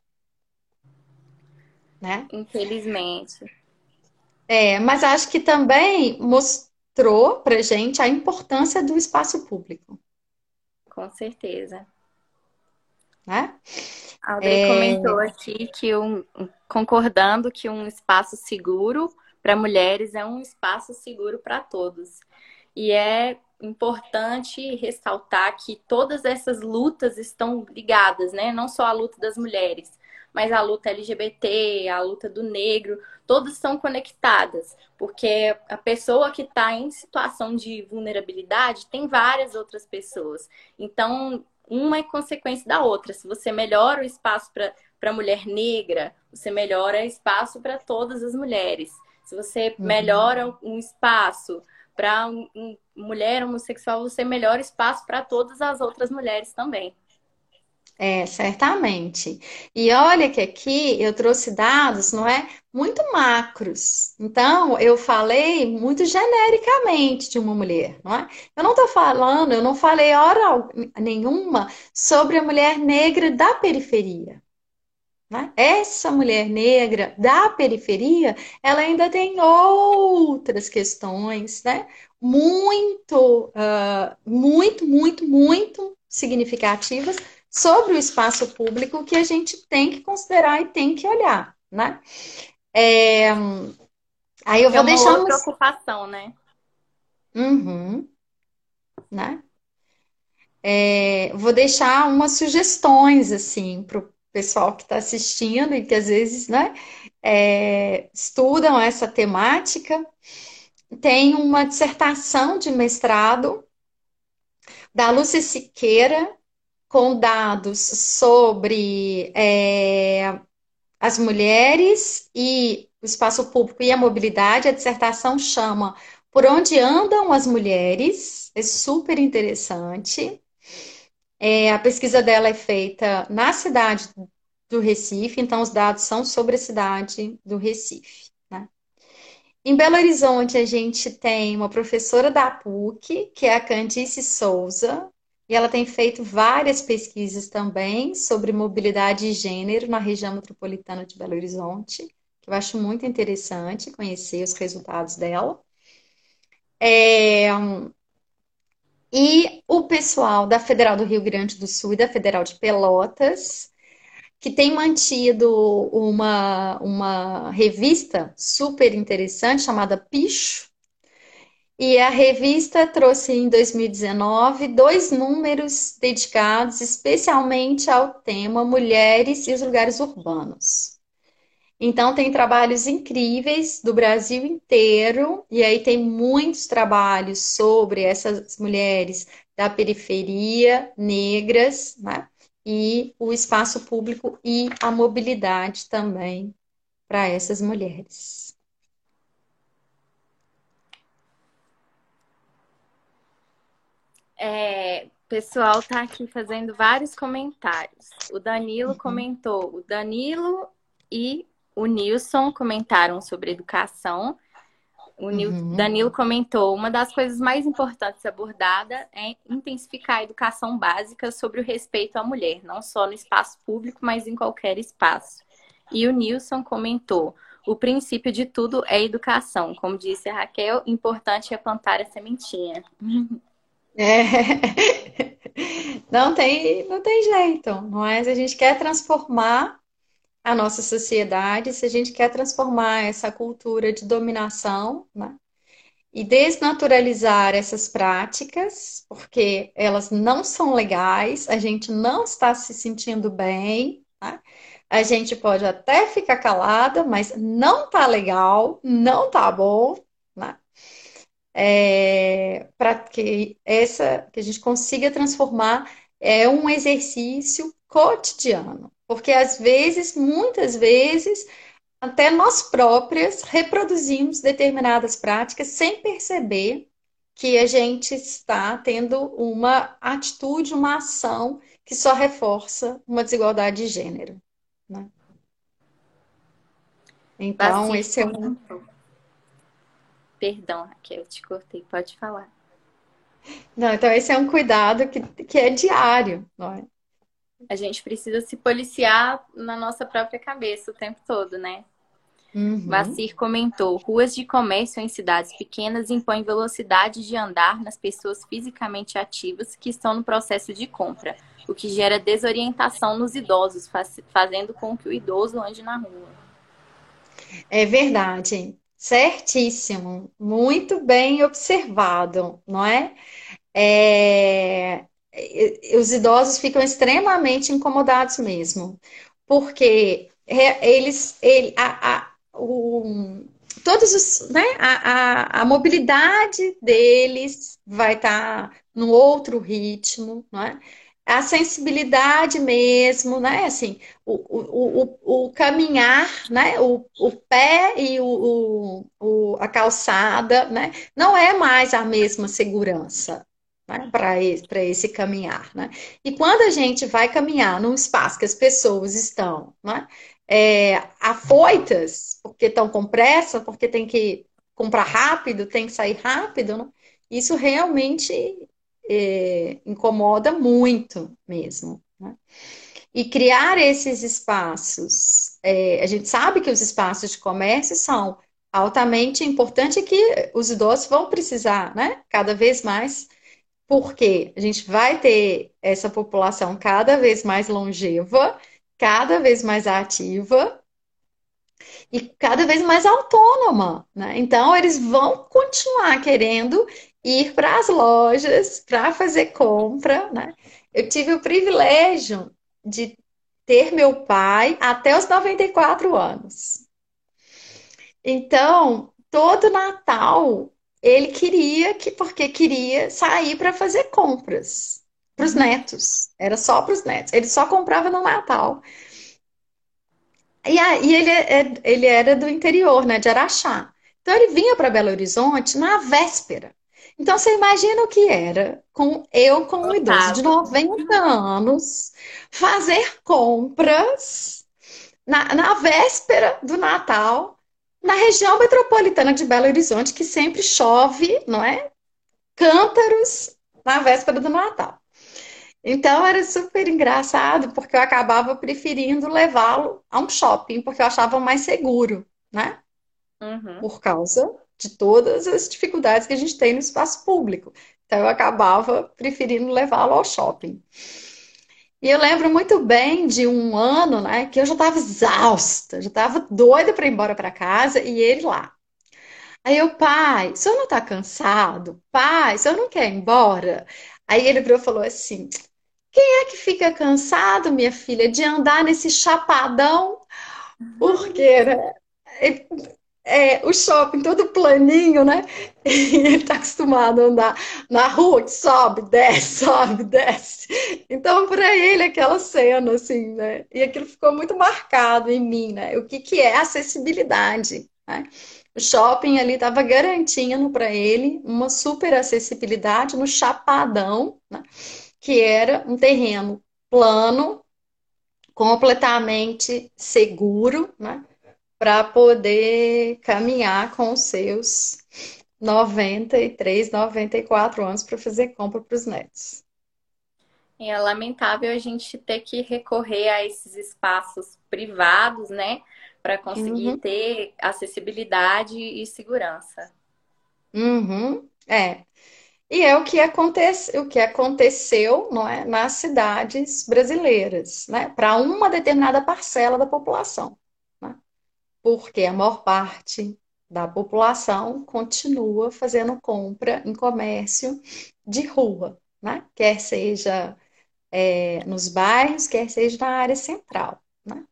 né? Infelizmente. É, mas acho que também mostrou para gente a importância do espaço público. Com certeza. Né? A Audrey é... comentou aqui que um, concordando que um espaço seguro para mulheres é um espaço seguro para todos. E é importante ressaltar que todas essas lutas estão ligadas, né? Não só a luta das mulheres, mas a luta LGBT, a luta do negro, todas são conectadas, porque a pessoa que está em situação de vulnerabilidade tem várias outras pessoas. Então, uma é consequência da outra. Se você melhora o espaço para a mulher negra, você melhora o espaço para todas as mulheres. Se você uhum. melhora um espaço para um, um, mulher homossexual, você melhora espaço para todas as outras mulheres também. É, certamente. E olha que aqui eu trouxe dados, não é? Muito macros. Então, eu falei muito genericamente de uma mulher, não é? Eu não estou falando, eu não falei hora nenhuma sobre a mulher negra da periferia. Né? Essa mulher negra da periferia, ela ainda tem outras questões, né? Muito, uh, muito, muito, muito significativas sobre o espaço público que a gente tem que considerar e tem que olhar, né? É, aí eu vou é uma deixar outra preocupação, né? Uhum, né? É, vou deixar umas sugestões assim para o pessoal que está assistindo e que às vezes, né, é, estudam essa temática. Tem uma dissertação de mestrado da Lúcia Siqueira, com dados sobre é, as mulheres e o espaço público e a mobilidade. A dissertação chama Por Onde Andam as Mulheres, é super interessante. É, a pesquisa dela é feita na cidade do Recife, então os dados são sobre a cidade do Recife. Né? Em Belo Horizonte, a gente tem uma professora da PUC, que é a Candice Souza, e ela tem feito várias pesquisas também sobre mobilidade e gênero na região metropolitana de Belo Horizonte, que eu acho muito interessante conhecer os resultados dela. É, e o pessoal da Federal do Rio Grande do Sul e da Federal de Pelotas, que tem mantido uma, uma revista super interessante chamada Picho. E a revista trouxe em 2019 dois números dedicados especialmente ao tema Mulheres e os Lugares Urbanos. Então, tem trabalhos incríveis do Brasil inteiro, e aí tem muitos trabalhos sobre essas mulheres da periferia, negras, né? E o espaço público e a mobilidade também para essas mulheres. É, o pessoal está aqui fazendo vários comentários. O Danilo uhum. comentou, o Danilo e o Nilson comentaram sobre educação. O uhum. Danilo comentou: uma das coisas mais importantes abordada é intensificar a educação básica sobre o respeito à mulher, não só no espaço público, mas em qualquer espaço. E o Nilson comentou: o princípio de tudo é educação. Como disse a Raquel, importante é plantar a sementinha. É. Não tem, não tem jeito, não é? A gente quer transformar a nossa sociedade, se a gente quer transformar essa cultura de dominação, né? E desnaturalizar essas práticas, porque elas não são legais, a gente não está se sentindo bem, né? A gente pode até ficar calada, mas não tá legal, não tá bom? É, para que essa que a gente consiga transformar é um exercício cotidiano. Porque às vezes, muitas vezes, até nós próprias reproduzimos determinadas práticas sem perceber que a gente está tendo uma atitude, uma ação que só reforça uma desigualdade de gênero. Né? Então, esse é um. Perdão, Raquel, eu te cortei, pode falar. Não, então esse é um cuidado que, que é diário, não é? A gente precisa se policiar na nossa própria cabeça o tempo todo, né? Uhum. Vacir comentou: ruas de comércio em cidades pequenas impõem velocidade de andar nas pessoas fisicamente ativas que estão no processo de compra, o que gera desorientação nos idosos, faz, fazendo com que o idoso ande na rua. É verdade. Certíssimo, muito bem observado, não é? é? Os idosos ficam extremamente incomodados mesmo, porque eles, ele, a, a, o, todos os, né, a, a, a mobilidade deles vai estar tá no outro ritmo, não é? A sensibilidade mesmo, né? Assim, o, o, o, o caminhar, né? O, o pé e o, o, a calçada, né? Não é mais a mesma segurança. Né, para esse, esse caminhar. Né? E quando a gente vai caminhar num espaço que as pessoas estão né, é, afoitas, porque estão com pressa, porque tem que comprar rápido, tem que sair rápido, né? isso realmente é, incomoda muito mesmo. Né? E criar esses espaços, é, a gente sabe que os espaços de comércio são altamente importantes e que os idosos vão precisar, né? Cada vez mais, porque a gente vai ter essa população cada vez mais longeva, cada vez mais ativa e cada vez mais autônoma, né? Então eles vão continuar querendo ir para as lojas para fazer compra, né? Eu tive o privilégio de ter meu pai até os 94 anos. Então, todo Natal ele queria que porque queria sair para fazer compras para os uhum. netos. Era só para os netos. Ele só comprava no Natal. E aí ele, é, ele era do interior, né, de Araxá. Então ele vinha para Belo Horizonte na véspera. Então, você imagina o que era com eu, com um idoso de 90 anos, fazer compras na, na véspera do Natal, na região metropolitana de Belo Horizonte, que sempre chove, não é? Cântaros na véspera do Natal. Então era super engraçado, porque eu acabava preferindo levá-lo a um shopping, porque eu achava mais seguro, né? Uhum. Por causa de todas as dificuldades que a gente tem no espaço público. Então eu acabava preferindo levá-lo ao shopping. E eu lembro muito bem de um ano, né, que eu já estava exausta, já estava doida para ir embora para casa e ele lá. Aí eu, pai, o senhor não está cansado? Pai, o senhor não quer ir embora? Aí ele virou e falou assim: quem é que fica cansado, minha filha, de andar nesse chapadão? Porque, né? É, o shopping todo planinho, né? E ele tá acostumado a andar na rua que sobe, desce, sobe, desce. Então, para ele, aquela cena, assim, né? E aquilo ficou muito marcado em mim, né? O que, que é acessibilidade, né? O shopping ali estava garantindo para ele uma super acessibilidade no Chapadão, né? que era um terreno plano, completamente seguro, né? Para poder caminhar com os seus 93, 94 anos para fazer compra para os netos. É lamentável a gente ter que recorrer a esses espaços privados, né, para conseguir uhum. ter acessibilidade e segurança. Uhum. É. E é o que, acontece, o que aconteceu não é, nas cidades brasileiras, né, para uma determinada parcela da população porque a maior parte da população continua fazendo compra em comércio de rua, né? quer seja é, nos bairros, quer seja na área central. Né?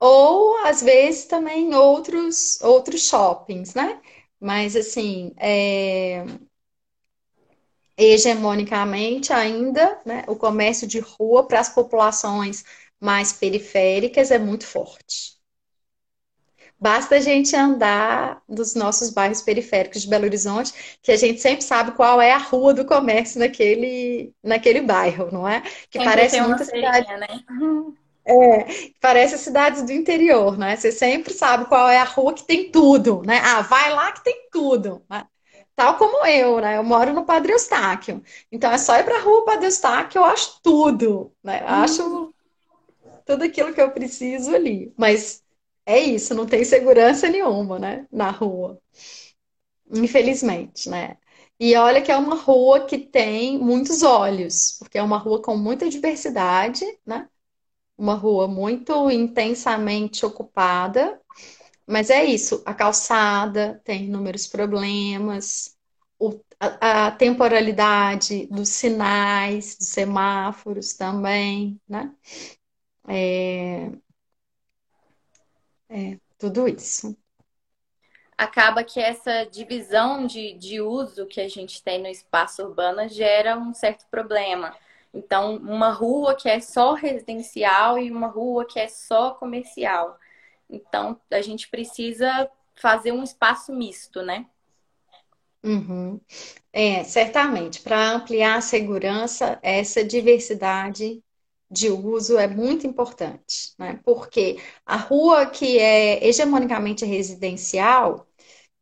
Ou, às vezes, também outros, outros shoppings, né? Mas, assim, é, hegemonicamente ainda, né, o comércio de rua para as populações mais periféricas é muito forte. Basta a gente andar nos nossos bairros periféricos de Belo Horizonte, que a gente sempre sabe qual é a rua do comércio naquele, naquele bairro, não é? Que Sempre parece muita cidade, né? é, parece cidades do interior, né? Você sempre sabe qual é a rua que tem tudo, né? Ah, vai lá que tem tudo, né? Tal como eu, né? Eu moro no Padre Eustáquio. Então é só ir para a rua Padre Eustáquio, eu acho tudo, né? Eu acho tudo aquilo que eu preciso ali. Mas é isso, não tem segurança nenhuma, né? Na rua. Infelizmente, né? E olha que é uma rua que tem muitos olhos, porque é uma rua com muita diversidade, né? Uma rua muito intensamente ocupada, mas é isso, a calçada tem inúmeros problemas, o- a, a temporalidade dos sinais, dos semáforos também, né? É, é, tudo isso. Acaba que essa divisão de, de uso que a gente tem no espaço urbano gera um certo problema. Então, uma rua que é só residencial e uma rua que é só comercial. Então, a gente precisa fazer um espaço misto, né? Uhum. É, certamente, para ampliar a segurança, essa diversidade de uso é muito importante, né? Porque a rua que é hegemonicamente residencial,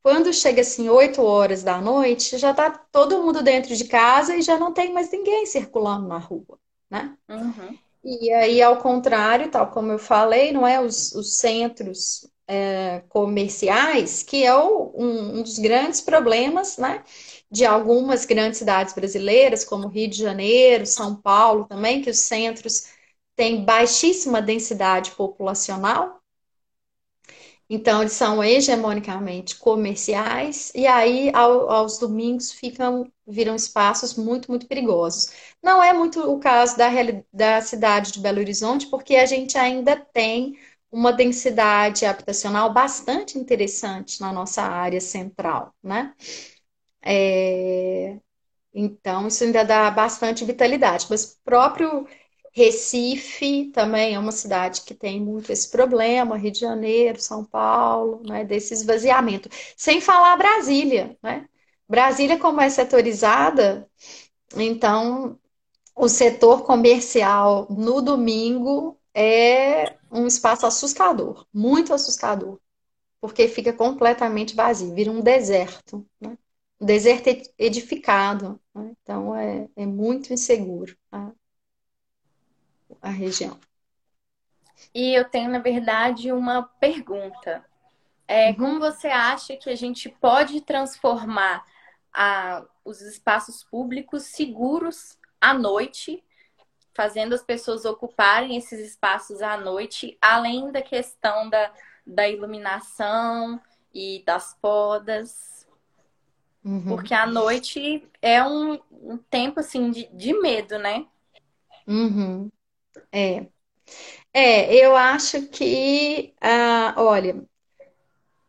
quando chega assim 8 horas da noite, já está todo mundo dentro de casa e já não tem mais ninguém circulando na rua, né? Uhum. E aí, ao contrário, tal como eu falei, não é os, os centros é, comerciais, que é o- um, um dos grandes problemas, né, de algumas grandes cidades brasileiras, como Rio de Janeiro, São Paulo também, que os centros têm baixíssima densidade populacional, então, eles são hegemonicamente comerciais, e aí, ao- aos domingos, ficam, viram espaços muito, muito perigosos. Não é muito o caso da, da cidade de Belo Horizonte, porque a gente ainda tem uma densidade habitacional bastante interessante na nossa área central, né? É, então, isso ainda dá bastante vitalidade. Mas próprio Recife também é uma cidade que tem muito esse problema, Rio de Janeiro, São Paulo, né, desse esvaziamento. Sem falar Brasília, né? Brasília, como é setorizada, então o setor comercial no domingo é um espaço assustador, muito assustador, porque fica completamente vazio, vira um deserto, né? Um deserto ed- edificado, né? Então é, é muito inseguro a, a região. E eu tenho, na verdade, uma pergunta. É, como Uhum, você acha que a gente pode transformar a- os espaços públicos seguros à noite, fazendo as pessoas ocuparem esses espaços à noite, além da questão da, da iluminação e das podas? Uhum, Porque à noite é um, um tempo assim de, de medo, né? uhum. É, é, eu acho que, ah, olha,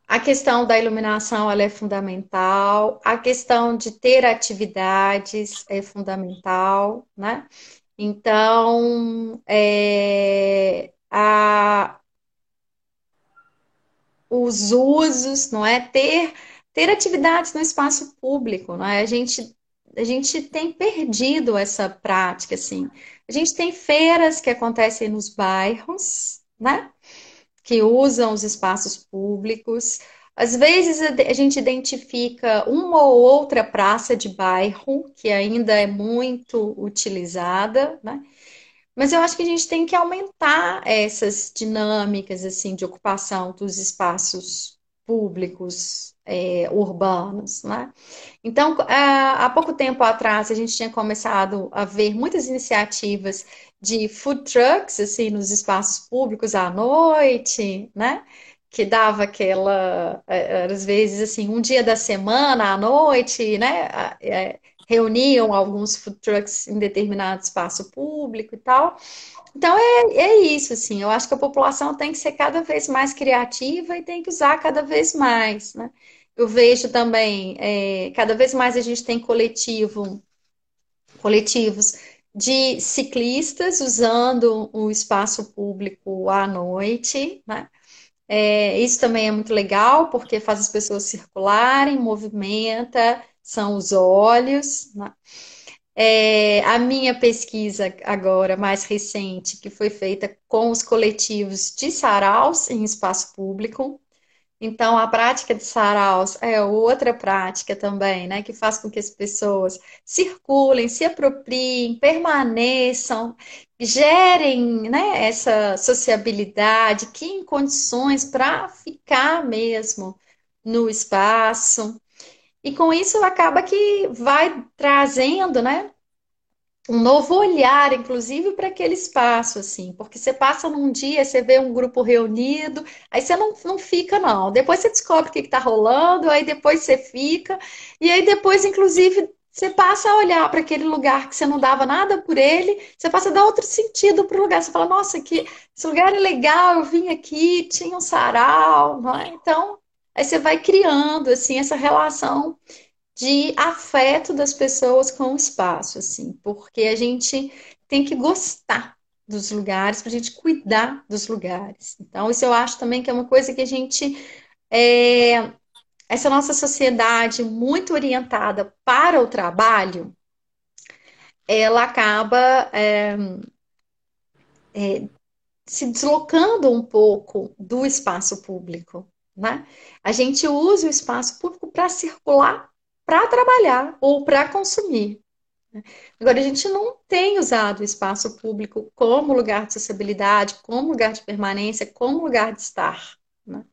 a questão da iluminação ela é fundamental, a questão de ter atividades é fundamental, né? Então, é, a, os usos, não é? Ter, ter atividades no espaço público, não é? A gente, a gente tem perdido essa prática, assim. A gente tem feiras que acontecem nos bairros, né? Que usam os espaços públicos. Às vezes a gente identifica uma ou outra praça de bairro que ainda é muito utilizada, né? Mas eu acho que a gente tem que aumentar essas dinâmicas assim de ocupação dos espaços públicos é, urbanos, né? Então, há há pouco tempo atrás, a gente tinha começado a ver muitas iniciativas de food trucks assim nos espaços públicos à noite, né? Que dava aquela, eh, às vezes assim, um dia da semana à noite, né? Reuniam alguns food trucks em determinado espaço público e tal. Então é, é isso, assim. Eu acho que a população tem que ser cada vez mais criativa e tem que usar cada vez mais, né? Eu vejo também, é, cada vez mais a gente tem coletivo, coletivos de ciclistas usando o espaço público à noite, né? É, isso também é muito legal, porque faz as pessoas circularem, movimenta, são os olhos. Né? É, a minha pesquisa agora, mais recente, que foi feita com os coletivos de saraus em espaço público. Então, a prática de saraus é outra prática também, né, que faz com que as pessoas circulem, se apropriem, permaneçam, gerem, né, essa sociabilidade, que em condições para ficar mesmo no espaço. E com isso acaba que vai trazendo, né, um novo olhar, inclusive, para aquele espaço, assim, porque você passa num dia, você vê um grupo reunido, aí você não, não fica, não. Depois você descobre o que está rolando, aí depois você fica, e aí depois, inclusive, você passa a olhar para aquele lugar que você não dava nada por ele, você passa a dar outro sentido para o lugar. Você fala, nossa, que esse lugar é legal, eu vim aqui, tinha um sarau, é? Então, Aí você vai criando assim essa relação de afeto das pessoas com o espaço, assim, porque a gente tem que gostar dos lugares para a gente cuidar dos lugares. Então, isso eu acho também que é uma coisa que a gente é, essa nossa sociedade muito orientada para o trabalho, ela acaba é, é, se deslocando um pouco do espaço público. Né? A gente usa o espaço público para circular, para trabalhar ou para consumir. Né? Agora, a gente não tem usado o espaço público como lugar de sociabilidade, como lugar de permanência, como lugar de estar. Né?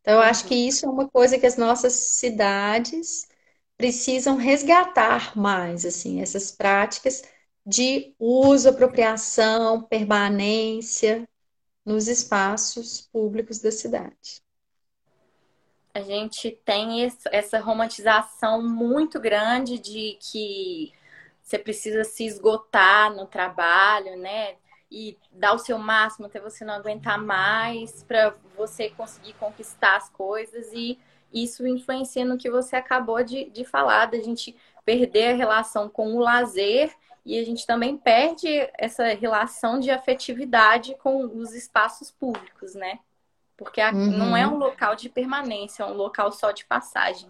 Então, eu acho que isso é uma coisa que as nossas cidades precisam resgatar mais, assim, essas práticas de uso, apropriação, permanência nos espaços públicos da cidade a gente tem essa romantização muito grande de que você precisa se esgotar no trabalho, né? E dar o seu máximo até você não aguentar mais para você conseguir conquistar as coisas e isso influencia no que você acabou de, de falar, da gente perder a relação com o lazer e a gente também perde essa relação de afetividade com os espaços públicos, né? Porque uhum. não é um local de permanência, é um local só de passagem.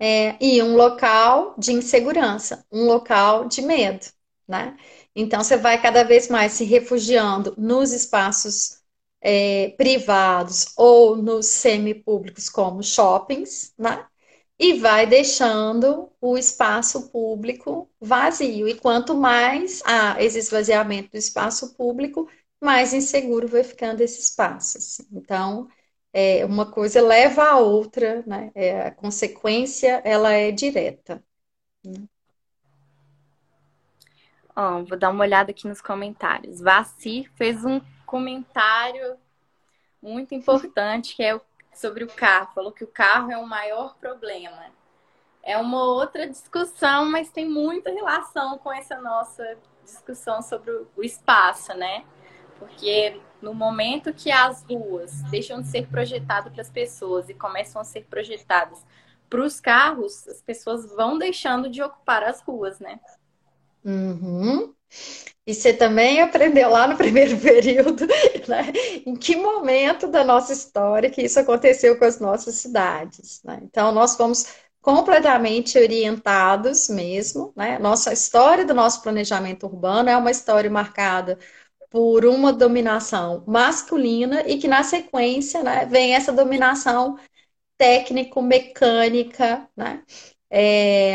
É, e um local de insegurança, um local de medo, né? Então você vai cada vez mais se refugiando nos espaços é, privados ou nos semipúblicos, como shoppings, né? E vai deixando o espaço público vazio. E quanto mais há esse esvaziamento do espaço público, mais inseguro vai ficando esse espaço. Assim. Então, é, uma coisa leva a outra, né? É, a consequência ela é direta. Né? Vou dar uma olhada aqui nos comentários. Vaci fez um comentário muito importante que é sobre o carro. Falou que o carro é o maior problema. É uma outra discussão, mas tem muita relação com essa nossa discussão sobre o espaço, né? Porque no momento que as ruas deixam de ser projetadas para as pessoas e começam a ser projetadas para os carros, as pessoas vão deixando de ocupar as ruas, né? Uhum. E você também aprendeu lá no primeiro período, né? Em que momento da nossa história que isso aconteceu com as nossas cidades, né? Então, nós fomos completamente orientados mesmo, né? Nossa história do nosso planejamento urbano é uma história marcada por uma dominação masculina e que na sequência né, vem essa dominação técnico-mecânica, né? É,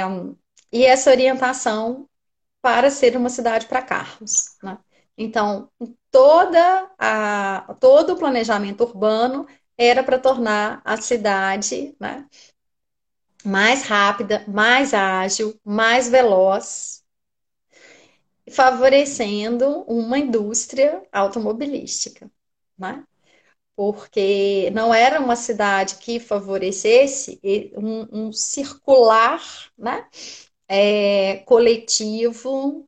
e essa orientação para ser uma cidade para carros. Né? Então, toda a, todo o planejamento urbano era para tornar a cidade né, mais rápida, mais ágil, mais veloz, favorecendo uma indústria automobilística, né? Porque não era uma cidade que favorecesse um, um circular, né? É, coletivo,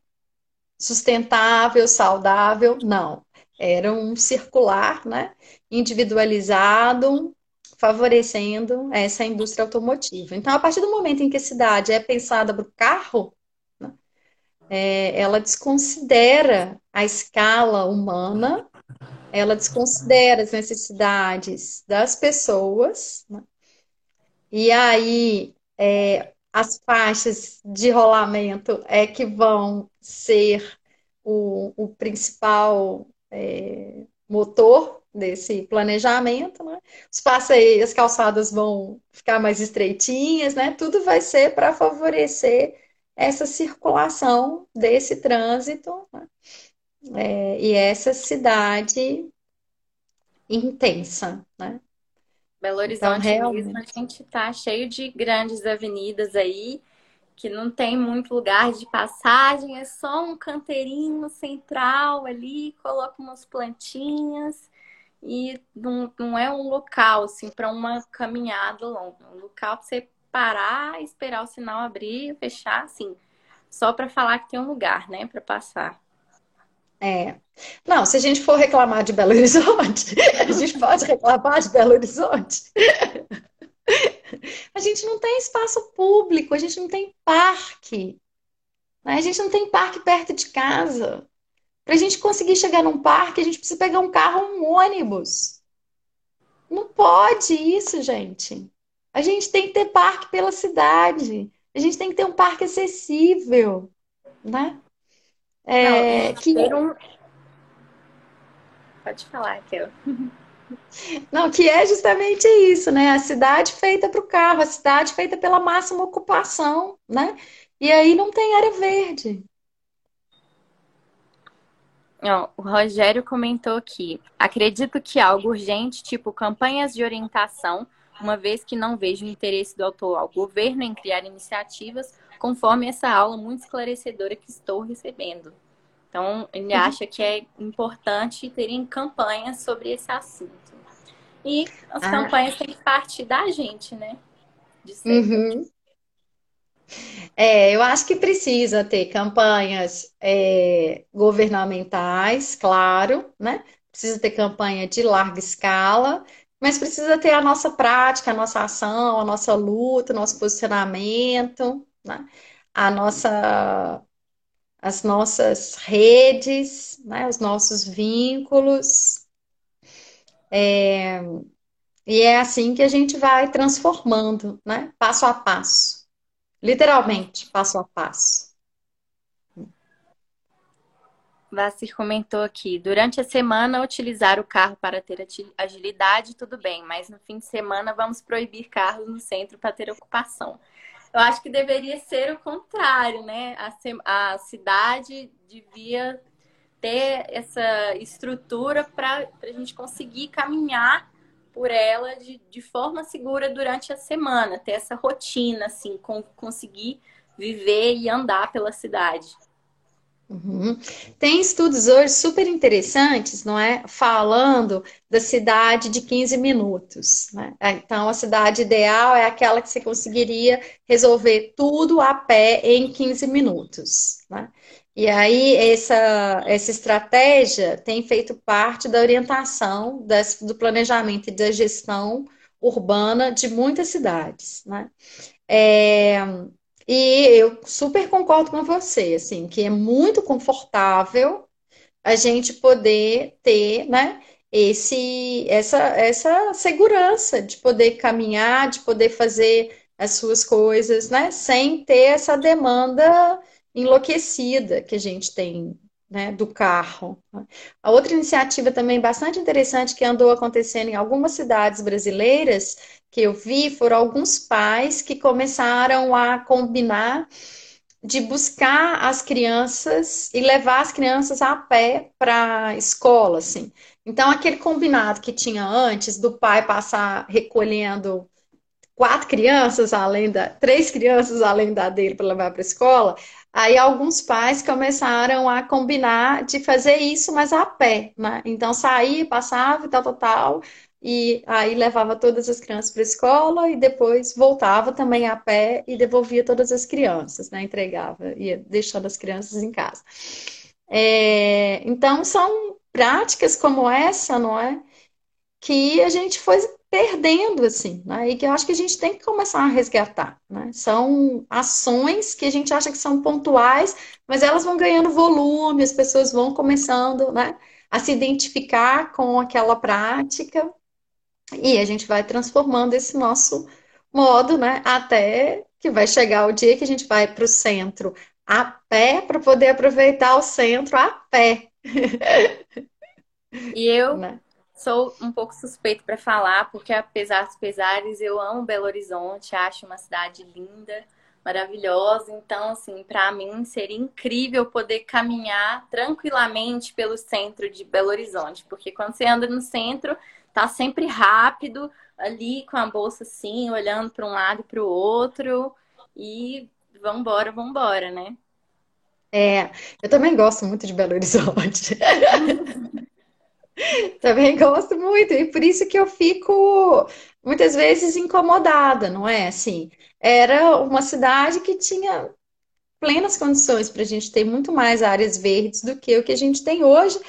sustentável, saudável, não. Era um circular, né? Individualizado, favorecendo essa indústria automotiva. Então, a partir do momento em que a cidade é pensada para o carro, é, ela desconsidera a escala humana ela desconsidera as necessidades das pessoas, né? e aí é, as faixas de rolamento é que vão ser o, o principal é, motor desse planejamento, né? Os passeios, as calçadas vão ficar mais estreitinhas, né? Tudo vai ser para favorecer essa circulação desse trânsito né? é, e essa cidade intensa, né? Belo então, Horizonte então, mesmo, a gente tá cheio de grandes avenidas aí, que não tem muito lugar de passagem, é só um canteirinho central ali, coloca umas plantinhas e não, não é um local assim para uma caminhada longa, um local para você parar, esperar o sinal abrir, fechar, assim, só para falar que tem um lugar, né, para passar. É. Não, se a gente for reclamar de Belo Horizonte, a gente pode reclamar de Belo Horizonte. A gente não tem espaço público, a gente não tem parque. Né? A gente não tem parque perto de casa. Para a gente conseguir chegar num parque, a gente precisa pegar um carro ou um ônibus. Não pode isso, gente. A gente tem que ter parque pela cidade. A gente tem que ter um parque acessível, né? É, Não, que... um... Pode falar, Kel. Não, que é justamente isso, né? A cidade feita para o carro, a cidade feita pela máxima ocupação, né? E aí não tem área verde. o Rogério comentou aqui. Acredito que algo urgente, tipo campanhas de orientação, uma vez que não vejo o interesse do atual governo em criar iniciativas conforme essa aula muito esclarecedora que estou recebendo. Então, ele uhum. acha que é importante terem campanhas sobre esse assunto. E as ah. campanhas têm que partir da gente, né? Uhum. É, eu acho que precisa ter campanhas é, governamentais, claro, né? Precisa ter campanha de larga escala, mas precisa ter a nossa prática, a nossa ação, a nossa luta, o nosso posicionamento, né? a nossa, as nossas redes, né? os nossos vínculos. É, e é assim que a gente vai transformando, né? passo a passo. Literalmente, passo a passo. Vassir comentou aqui: durante a semana, utilizar o carro para ter agilidade, tudo bem, mas no fim de semana vamos proibir carros no centro para ter ocupação. Eu acho que deveria ser o contrário, né? A, a cidade devia ter essa estrutura para a gente conseguir caminhar por ela de, de forma segura durante a semana, ter essa rotina, assim, com, conseguir viver e andar pela cidade. Uhum. Tem estudos hoje super interessantes, não é? Falando da cidade de 15 minutos. Né? É, então, a cidade ideal é aquela que você conseguiria resolver tudo a pé em 15 minutos. Né? E aí, essa, essa estratégia tem feito parte da orientação das, do planejamento e da gestão urbana de muitas cidades. Né? É, e eu super concordo com você, assim, que é muito confortável a gente poder ter, né, esse, essa, essa segurança de poder caminhar, de poder fazer as suas coisas, né, sem ter essa demanda enlouquecida que a gente tem, né, do carro. A outra iniciativa também bastante interessante que andou acontecendo em algumas cidades brasileiras que eu vi foram alguns pais que começaram a combinar de buscar as crianças e levar as crianças a pé para a escola, assim. Então, aquele combinado que tinha antes do pai passar recolhendo quatro crianças além da três crianças além da dele para levar para a escola, aí alguns pais começaram a combinar de fazer isso, mas a pé, né? Então saía, passava e tal, tal, tal, e aí levava todas as crianças para a escola e depois voltava também a pé e devolvia todas as crianças, né? Entregava, ia deixando as crianças em casa. É, então são práticas como essa, não é? Que a gente foi perdendo, assim, né? E que eu acho que a gente tem que começar a resgatar, né? São ações que a gente acha que são pontuais, mas elas vão ganhando volume, as pessoas vão começando, né? a se identificar com aquela prática e a gente vai transformando esse nosso modo, né? Até que vai chegar o dia que a gente vai para o centro a pé para poder aproveitar o centro a pé. E eu né? Sou um pouco suspeito para falar, porque apesar dos pesares, eu amo Belo Horizonte, acho uma cidade linda, maravilhosa. Então, assim, para mim seria incrível poder caminhar tranquilamente pelo centro de Belo Horizonte, porque quando você anda no centro, tá sempre rápido, ali com a bolsa assim, olhando para um lado e para o outro, e vambora, vambora, né? É, eu também gosto muito de Belo Horizonte. também gosto muito, e por isso que eu fico muitas vezes incomodada, não é? Assim, era uma cidade que tinha plenas condições para a gente ter muito mais áreas verdes do que o que a gente tem hoje.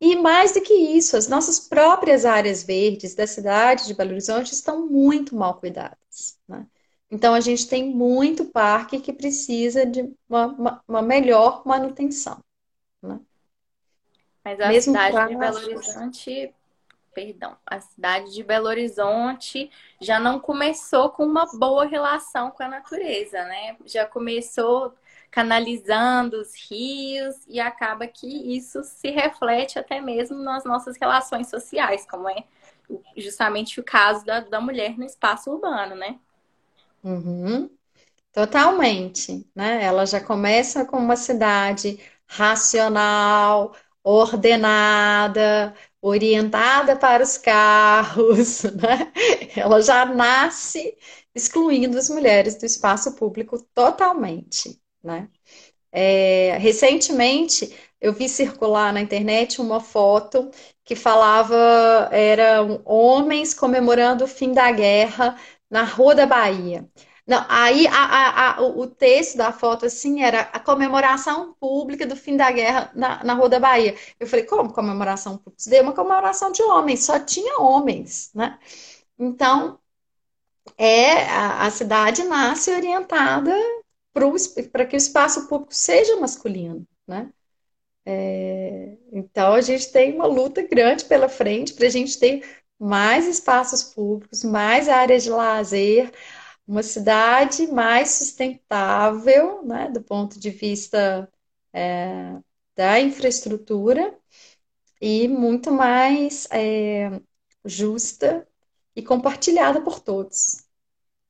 E mais do que isso, as nossas próprias áreas verdes da cidade de Belo Horizonte estão muito mal cuidadas. Né? Então, a gente tem muito parque que precisa de uma, uma, melhor manutenção. Né? Mas a Mesmo cidade de Belo Horizonte, perdão, a cidade de Belo Horizonte já não começou com uma boa relação com a natureza, né? Já começou canalizando os rios e acaba que isso se reflete até mesmo nas nossas relações sociais, como é justamente o caso da, da mulher no espaço urbano, né? Uhum. Totalmente, né? Ela já começa com uma cidade racional, ordenada, orientada para os carros, né? Ela já nasce excluindo as mulheres do espaço público totalmente né? É, recentemente eu vi circular na internet uma foto que falava eram homens comemorando o fim da guerra na Rua da Bahia. Não, aí a, a, a, o texto da foto assim era a comemoração pública do fim da guerra na, na Rua da Bahia. Eu falei, como comemoração pública? Isso é uma comemoração de homens, só tinha homens, né? Então, é a, a cidade nasce orientada para que o espaço público seja masculino, né? É, então a gente tem uma luta grande pela frente para a gente ter mais espaços públicos, mais áreas de lazer, uma cidade mais sustentável, né, do ponto de vista é, da infraestrutura e muito mais é, justa e compartilhada por todos.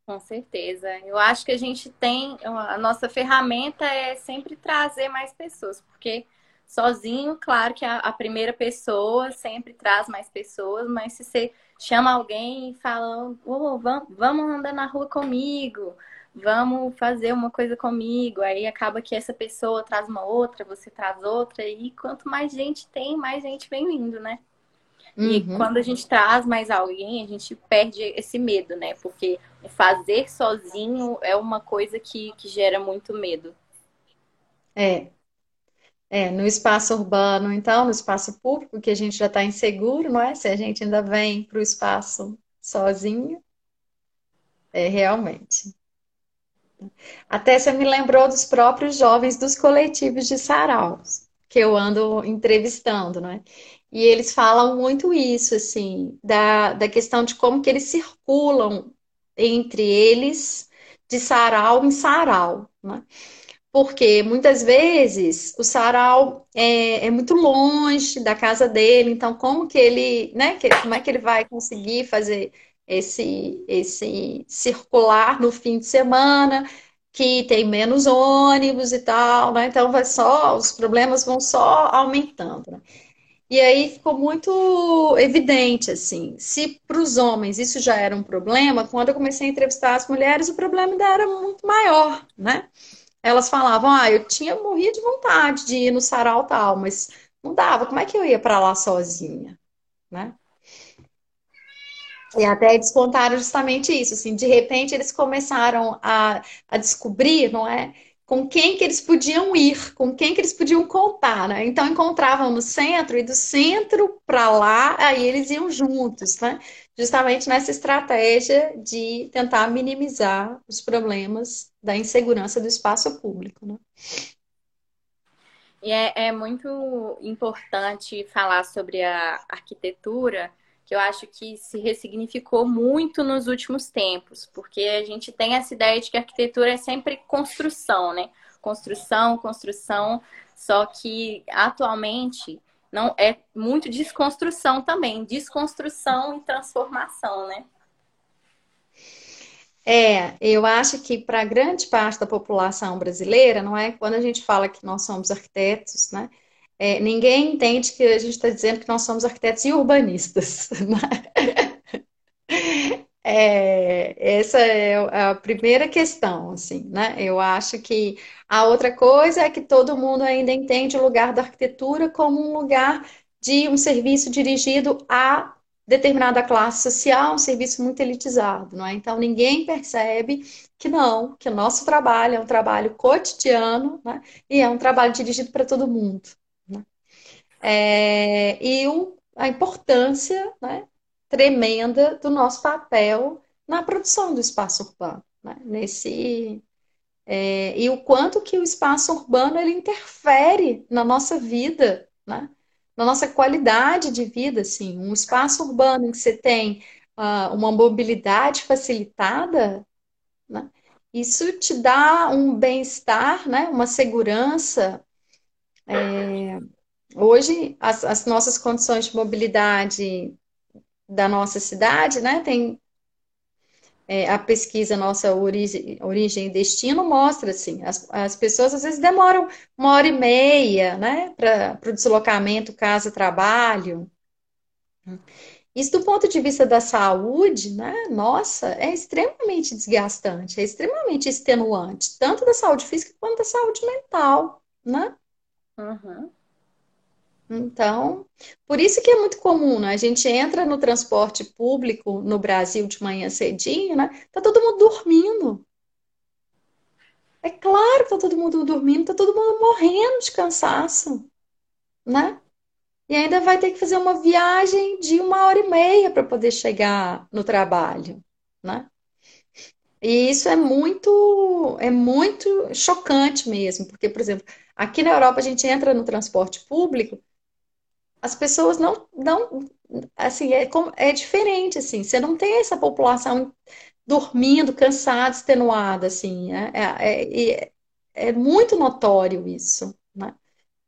Com certeza. Eu acho que a gente tem, a nossa ferramenta é sempre trazer mais pessoas, porque sozinho, claro que a, a primeira pessoa sempre traz mais pessoas, mas se você chama alguém e fala, oh, vamos, vamos andar na rua comigo, vamos fazer uma coisa comigo, aí acaba que essa pessoa traz uma outra, você traz outra, e quanto mais gente tem, mais gente vem vindo, né? E uhum. quando a gente traz mais alguém, a gente perde esse medo, né? Porque fazer sozinho é uma coisa que, que gera muito medo. É. É, no espaço urbano, então, no espaço público, que a gente já está inseguro, não é? Se a gente ainda vem para o espaço sozinho. É, realmente. Até você me lembrou dos próprios jovens dos coletivos de saraus, que eu ando entrevistando, né? E eles falam muito isso, assim, da, da questão de como que eles circulam entre eles de sarau em sarau, né? Porque muitas vezes o sarau é, é, muito longe da casa dele, então como que ele, né, que, como é que ele vai conseguir fazer esse, esse circular no fim de semana, que tem menos ônibus e tal, né? Então vai só, os problemas vão só aumentando, né? E aí ficou muito evidente, assim, se para os homens isso já era um problema, quando eu comecei a entrevistar as mulheres, o problema ainda era muito maior, né? Elas falavam, ah, eu tinha morrido de vontade de ir no sarau tal, mas não dava, como é que eu ia para lá sozinha, né? E até descontaram justamente isso, assim, de repente eles começaram a, a descobrir, não é? com quem que eles podiam ir, com quem que eles podiam contar, né? Então encontravam no centro e do centro para lá, aí eles iam juntos, né? Justamente nessa estratégia de tentar minimizar os problemas da insegurança do espaço público, né? E é, é muito importante falar sobre a arquitetura, que eu acho que se ressignificou muito nos últimos tempos, porque a gente tem essa ideia de que a arquitetura é sempre construção, né? Construção, construção, só que atualmente não é muito desconstrução também, desconstrução e transformação, né? É, eu acho que para grande parte da população brasileira, não é? Quando a gente fala que nós somos arquitetos, né? É, ninguém entende que a gente está dizendo que nós somos arquitetos e urbanistas. Né? É, essa é a primeira questão, assim, né? Eu acho que a outra coisa é que todo mundo ainda entende o lugar da arquitetura como um lugar de um serviço dirigido a determinada classe social, um serviço muito elitizado, não é? Então ninguém percebe que não, que o nosso trabalho é um trabalho cotidiano, né? E é um trabalho dirigido para todo mundo. Né? É, e o, a importância né, tremenda do nosso papel na produção do espaço urbano, né? Nesse é, e o quanto que o espaço urbano ele interfere na nossa vida, né? Na nossa qualidade de vida, assim, um espaço urbano em que você tem uh, uma mobilidade facilitada, né? isso te dá um bem-estar, né? uma segurança. É, hoje, as, as nossas condições de mobilidade da nossa cidade, né, tem é, a pesquisa nossa origem, origem e destino mostra assim, as, as pessoas às vezes demoram uma hora e meia, né, para o deslocamento casa-trabalho. Isso do ponto de vista da saúde, né, nossa, é extremamente desgastante, é extremamente extenuante, tanto da saúde física quanto da saúde mental, né? Uhum. Então, por isso que é muito comum, né? A gente entra no transporte público no Brasil de manhã cedinho, né? Tá todo mundo dormindo. É claro que tá todo mundo dormindo, tá todo mundo morrendo de cansaço, né? E ainda vai ter que fazer uma viagem de uma hora e meia para poder chegar no trabalho, né? E isso é muito, é muito chocante mesmo, porque, por exemplo, aqui na Europa a gente entra no transporte público as pessoas não, não assim, é, é diferente, assim, você não tem essa população dormindo, cansada, extenuada, assim, é, é, é, é muito notório isso, né?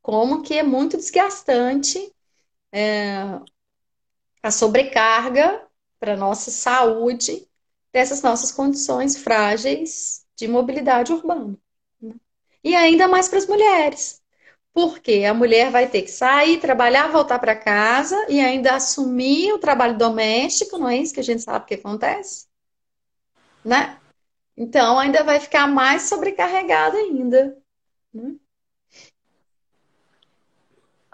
Como que é muito desgastante é, a sobrecarga para nossa saúde dessas nossas condições frágeis de mobilidade urbana. Né? E ainda mais para as mulheres. Porque a mulher vai ter que sair, trabalhar, voltar para casa e ainda assumir o trabalho doméstico, não é isso que a gente sabe que acontece? Né? Então ainda vai ficar mais sobrecarregada ainda. Né?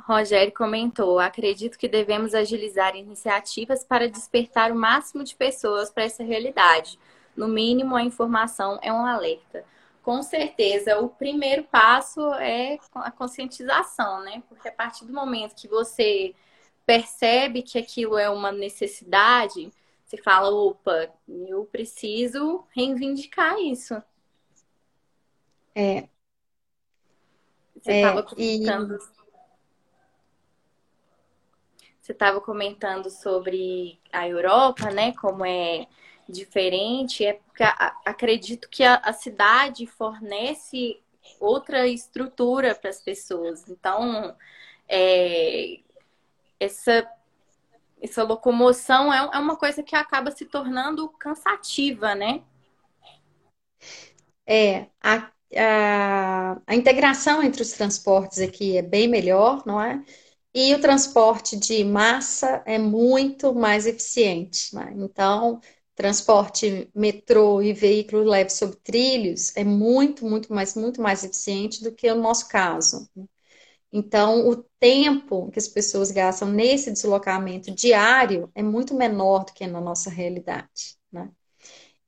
Rogério comentou: acredito que devemos agilizar iniciativas para despertar o máximo de pessoas para essa realidade. No mínimo, a informação é um alerta com certeza, o primeiro passo é a conscientização, né? Porque a partir do momento que você percebe que aquilo é uma necessidade, você fala, opa, eu preciso reivindicar isso. É. Você estava é, comentando. E... Você estava comentando sobre a Europa, né? Como é diferente é porque acredito que a, a cidade fornece outra estrutura para as pessoas. Então, é, essa, essa locomoção é, é uma coisa que acaba se tornando cansativa, né? É, a, a, a integração entre os transportes aqui é bem melhor, não é? E o transporte de massa é muito mais eficiente, né? Então, transporte metrô e veículo leve sobre trilhos é muito, muito mais, muito mais eficiente do que o nosso caso. Então, o tempo que as pessoas gastam nesse deslocamento diário é muito menor do que na nossa realidade, né?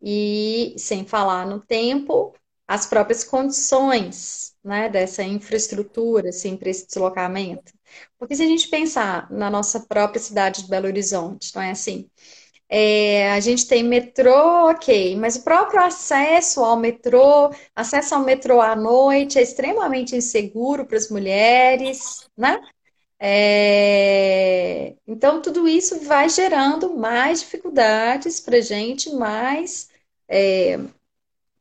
E sem falar no tempo, as próprias condições, né, dessa infraestrutura, assim, para esse deslocamento. Porque se a gente pensar na nossa própria cidade de Belo Horizonte, não é assim? É, a gente tem metrô, ok, mas o próprio acesso ao metrô, acesso ao metrô à noite é extremamente inseguro para as mulheres, né? É, então, tudo isso vai gerando mais dificuldades para a gente, mais, é,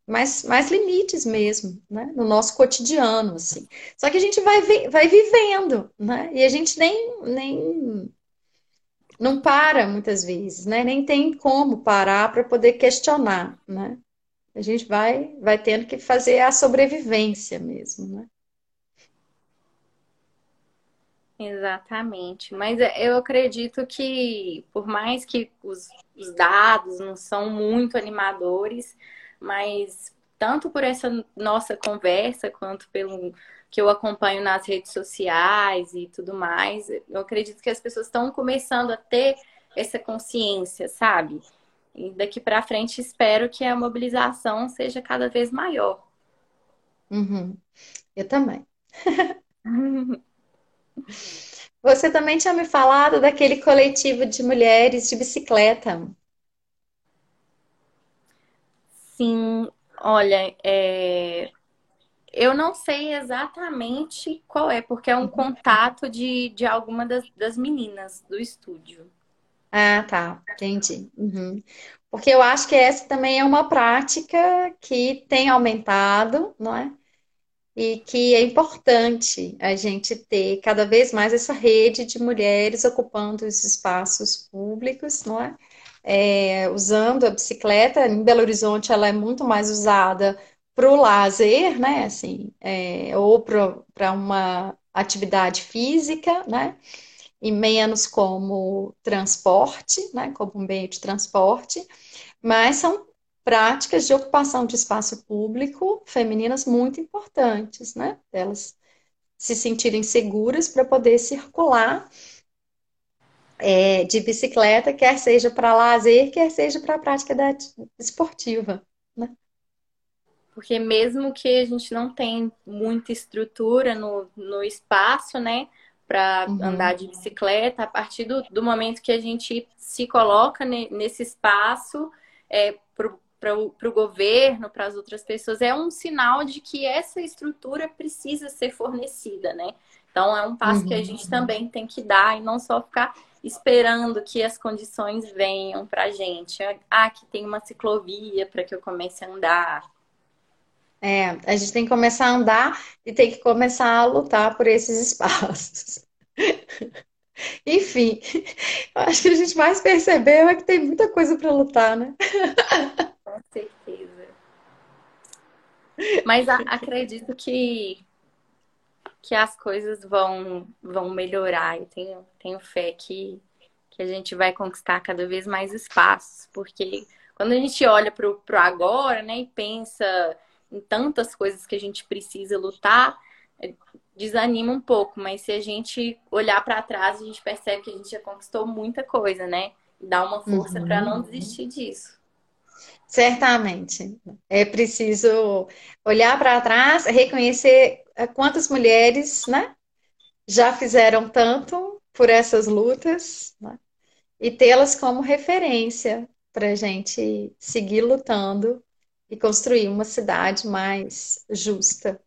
mais, mais limites mesmo, né? No nosso cotidiano, assim. Só que a gente vai, vai vivendo, né? E a gente nem, nem não para muitas vezes, né? Nem tem como parar para poder questionar, né? A gente vai, vai tendo que fazer a sobrevivência mesmo, né? Exatamente. Mas é, eu acredito que, por mais que os, os dados não são muito animadores, mas tanto por essa nossa conversa quanto pelo que eu acompanho nas redes sociais e tudo mais, eu acredito que as pessoas estão começando a ter essa consciência, sabe? E daqui para frente espero que a mobilização seja cada vez maior. Uhum. Eu também. Você também tinha me falado daquele coletivo de mulheres de bicicleta. Sim, olha, é... eu não sei exatamente qual é, porque é um contato de, de alguma das, das meninas do estúdio. Ah, tá, entendi. Uhum. Porque eu acho que essa também é uma prática que tem aumentado, não é? e que é importante a gente ter cada vez mais essa rede de mulheres ocupando os espaços públicos, não é? É, usando a bicicleta. Em Belo Horizonte, ela é muito mais usada para o lazer, né? Assim, é, ou para uma atividade física, né? E menos como transporte, né? Como um meio de transporte. Mas são práticas de ocupação de espaço público femininas muito importantes, né? Elas se sentirem seguras para poder circular é, de bicicleta, quer seja para lazer, quer seja para a prática da, esportiva, né? Porque mesmo que a gente não tenha muita estrutura no, no espaço, né? Para uhum. andar de bicicleta, a partir do, do momento que a gente se coloca ne, nesse espaço, é, para o governo, para as outras pessoas, é um sinal de que essa estrutura precisa ser fornecida, né? Então é um passo uhum. que a gente uhum. também tem que dar e não só ficar esperando que as condições venham para a gente. Ah, que tem uma ciclovia para que eu comece a andar. É, a gente tem que começar a andar e tem que começar a lutar por esses espaços. Enfim, acho que a gente mais percebeu é que tem muita coisa para lutar, né? Com certeza. Mas a, acredito que, que as coisas vão, vão melhorar. Eu tenho, tenho fé que, que a gente vai conquistar cada vez mais espaços, porque quando a gente olha para o agora, né, e pensa em tantas coisas que a gente precisa lutar, é, desanima um pouco, mas se a gente olhar para trás, a gente percebe que a gente já conquistou muita coisa, né? Dá uma força uhum. para não desistir disso. Certamente. É preciso olhar para trás, reconhecer eh, quantas mulheres, né, já fizeram tanto por essas lutas, né, e tê-las como referência para a gente seguir lutando e construir uma cidade mais justa.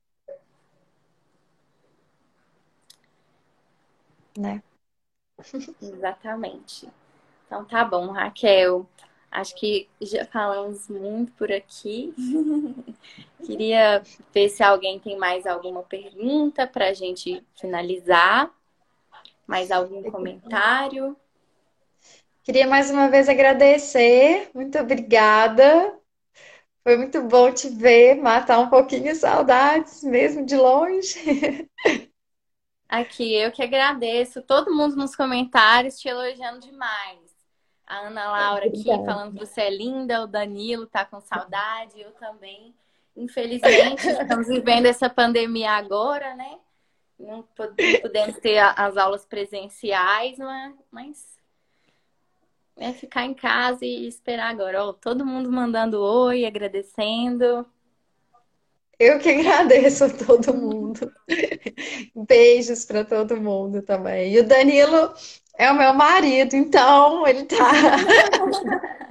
Né? Exatamente. Então tá bom, Raquel. Acho que já falamos muito por aqui. Queria ver se alguém tem mais alguma pergunta para a gente finalizar. Mais algum comentário? Queria mais uma vez agradecer. Muito obrigada. Foi muito bom te ver, matar um pouquinho as saudades, mesmo de longe. Aqui, eu que agradeço. Todo mundo nos comentários te elogiando demais. A Ana Laura aqui falando que você é linda, o Danilo tá com saudade, eu também. Infelizmente, estamos vivendo essa pandemia agora, né? Não podemos ter as aulas presenciais, mas é ficar em casa e esperar agora. Ó, todo mundo mandando oi, agradecendo. Eu que agradeço a todo mundo. Beijos para todo mundo também. E o Danilo É o meu marido, então ele tá.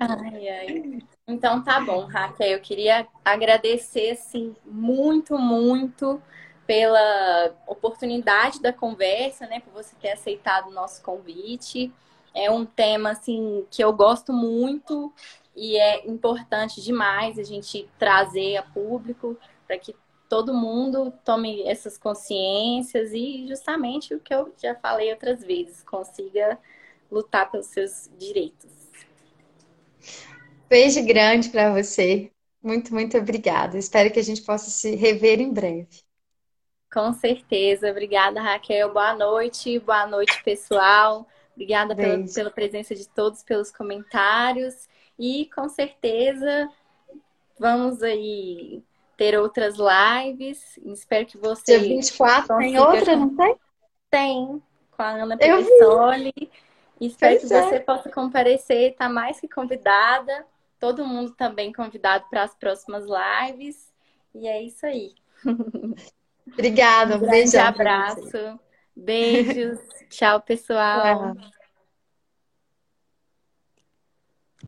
Ai, ai. Então tá bom, Raquel. Eu queria agradecer assim muito, muito pela oportunidade da conversa, né, por você ter aceitado o nosso convite. É um tema assim que eu gosto muito e é importante demais a gente trazer a público para que todo mundo tome essas consciências e justamente o que eu já falei outras vezes, consiga lutar pelos seus direitos. Beijo grande para você. Muito, muito obrigada. Espero que a gente possa se rever em breve. Com certeza. Obrigada, Raquel. Boa noite. Boa noite, pessoal. Obrigada pela, pela, presença de todos, pelos comentários. E com certeza vamos aí ter outras lives. Espero que você. Dia 24 tem outra, não tem? Tem, com a Ana Pessoli. Espero pois que é. você possa comparecer, está mais que convidada todo mundo também convidado para as próximas lives. E é isso aí. Obrigada, um, um grande abraço. Beijos. Tchau, pessoal. Tchau.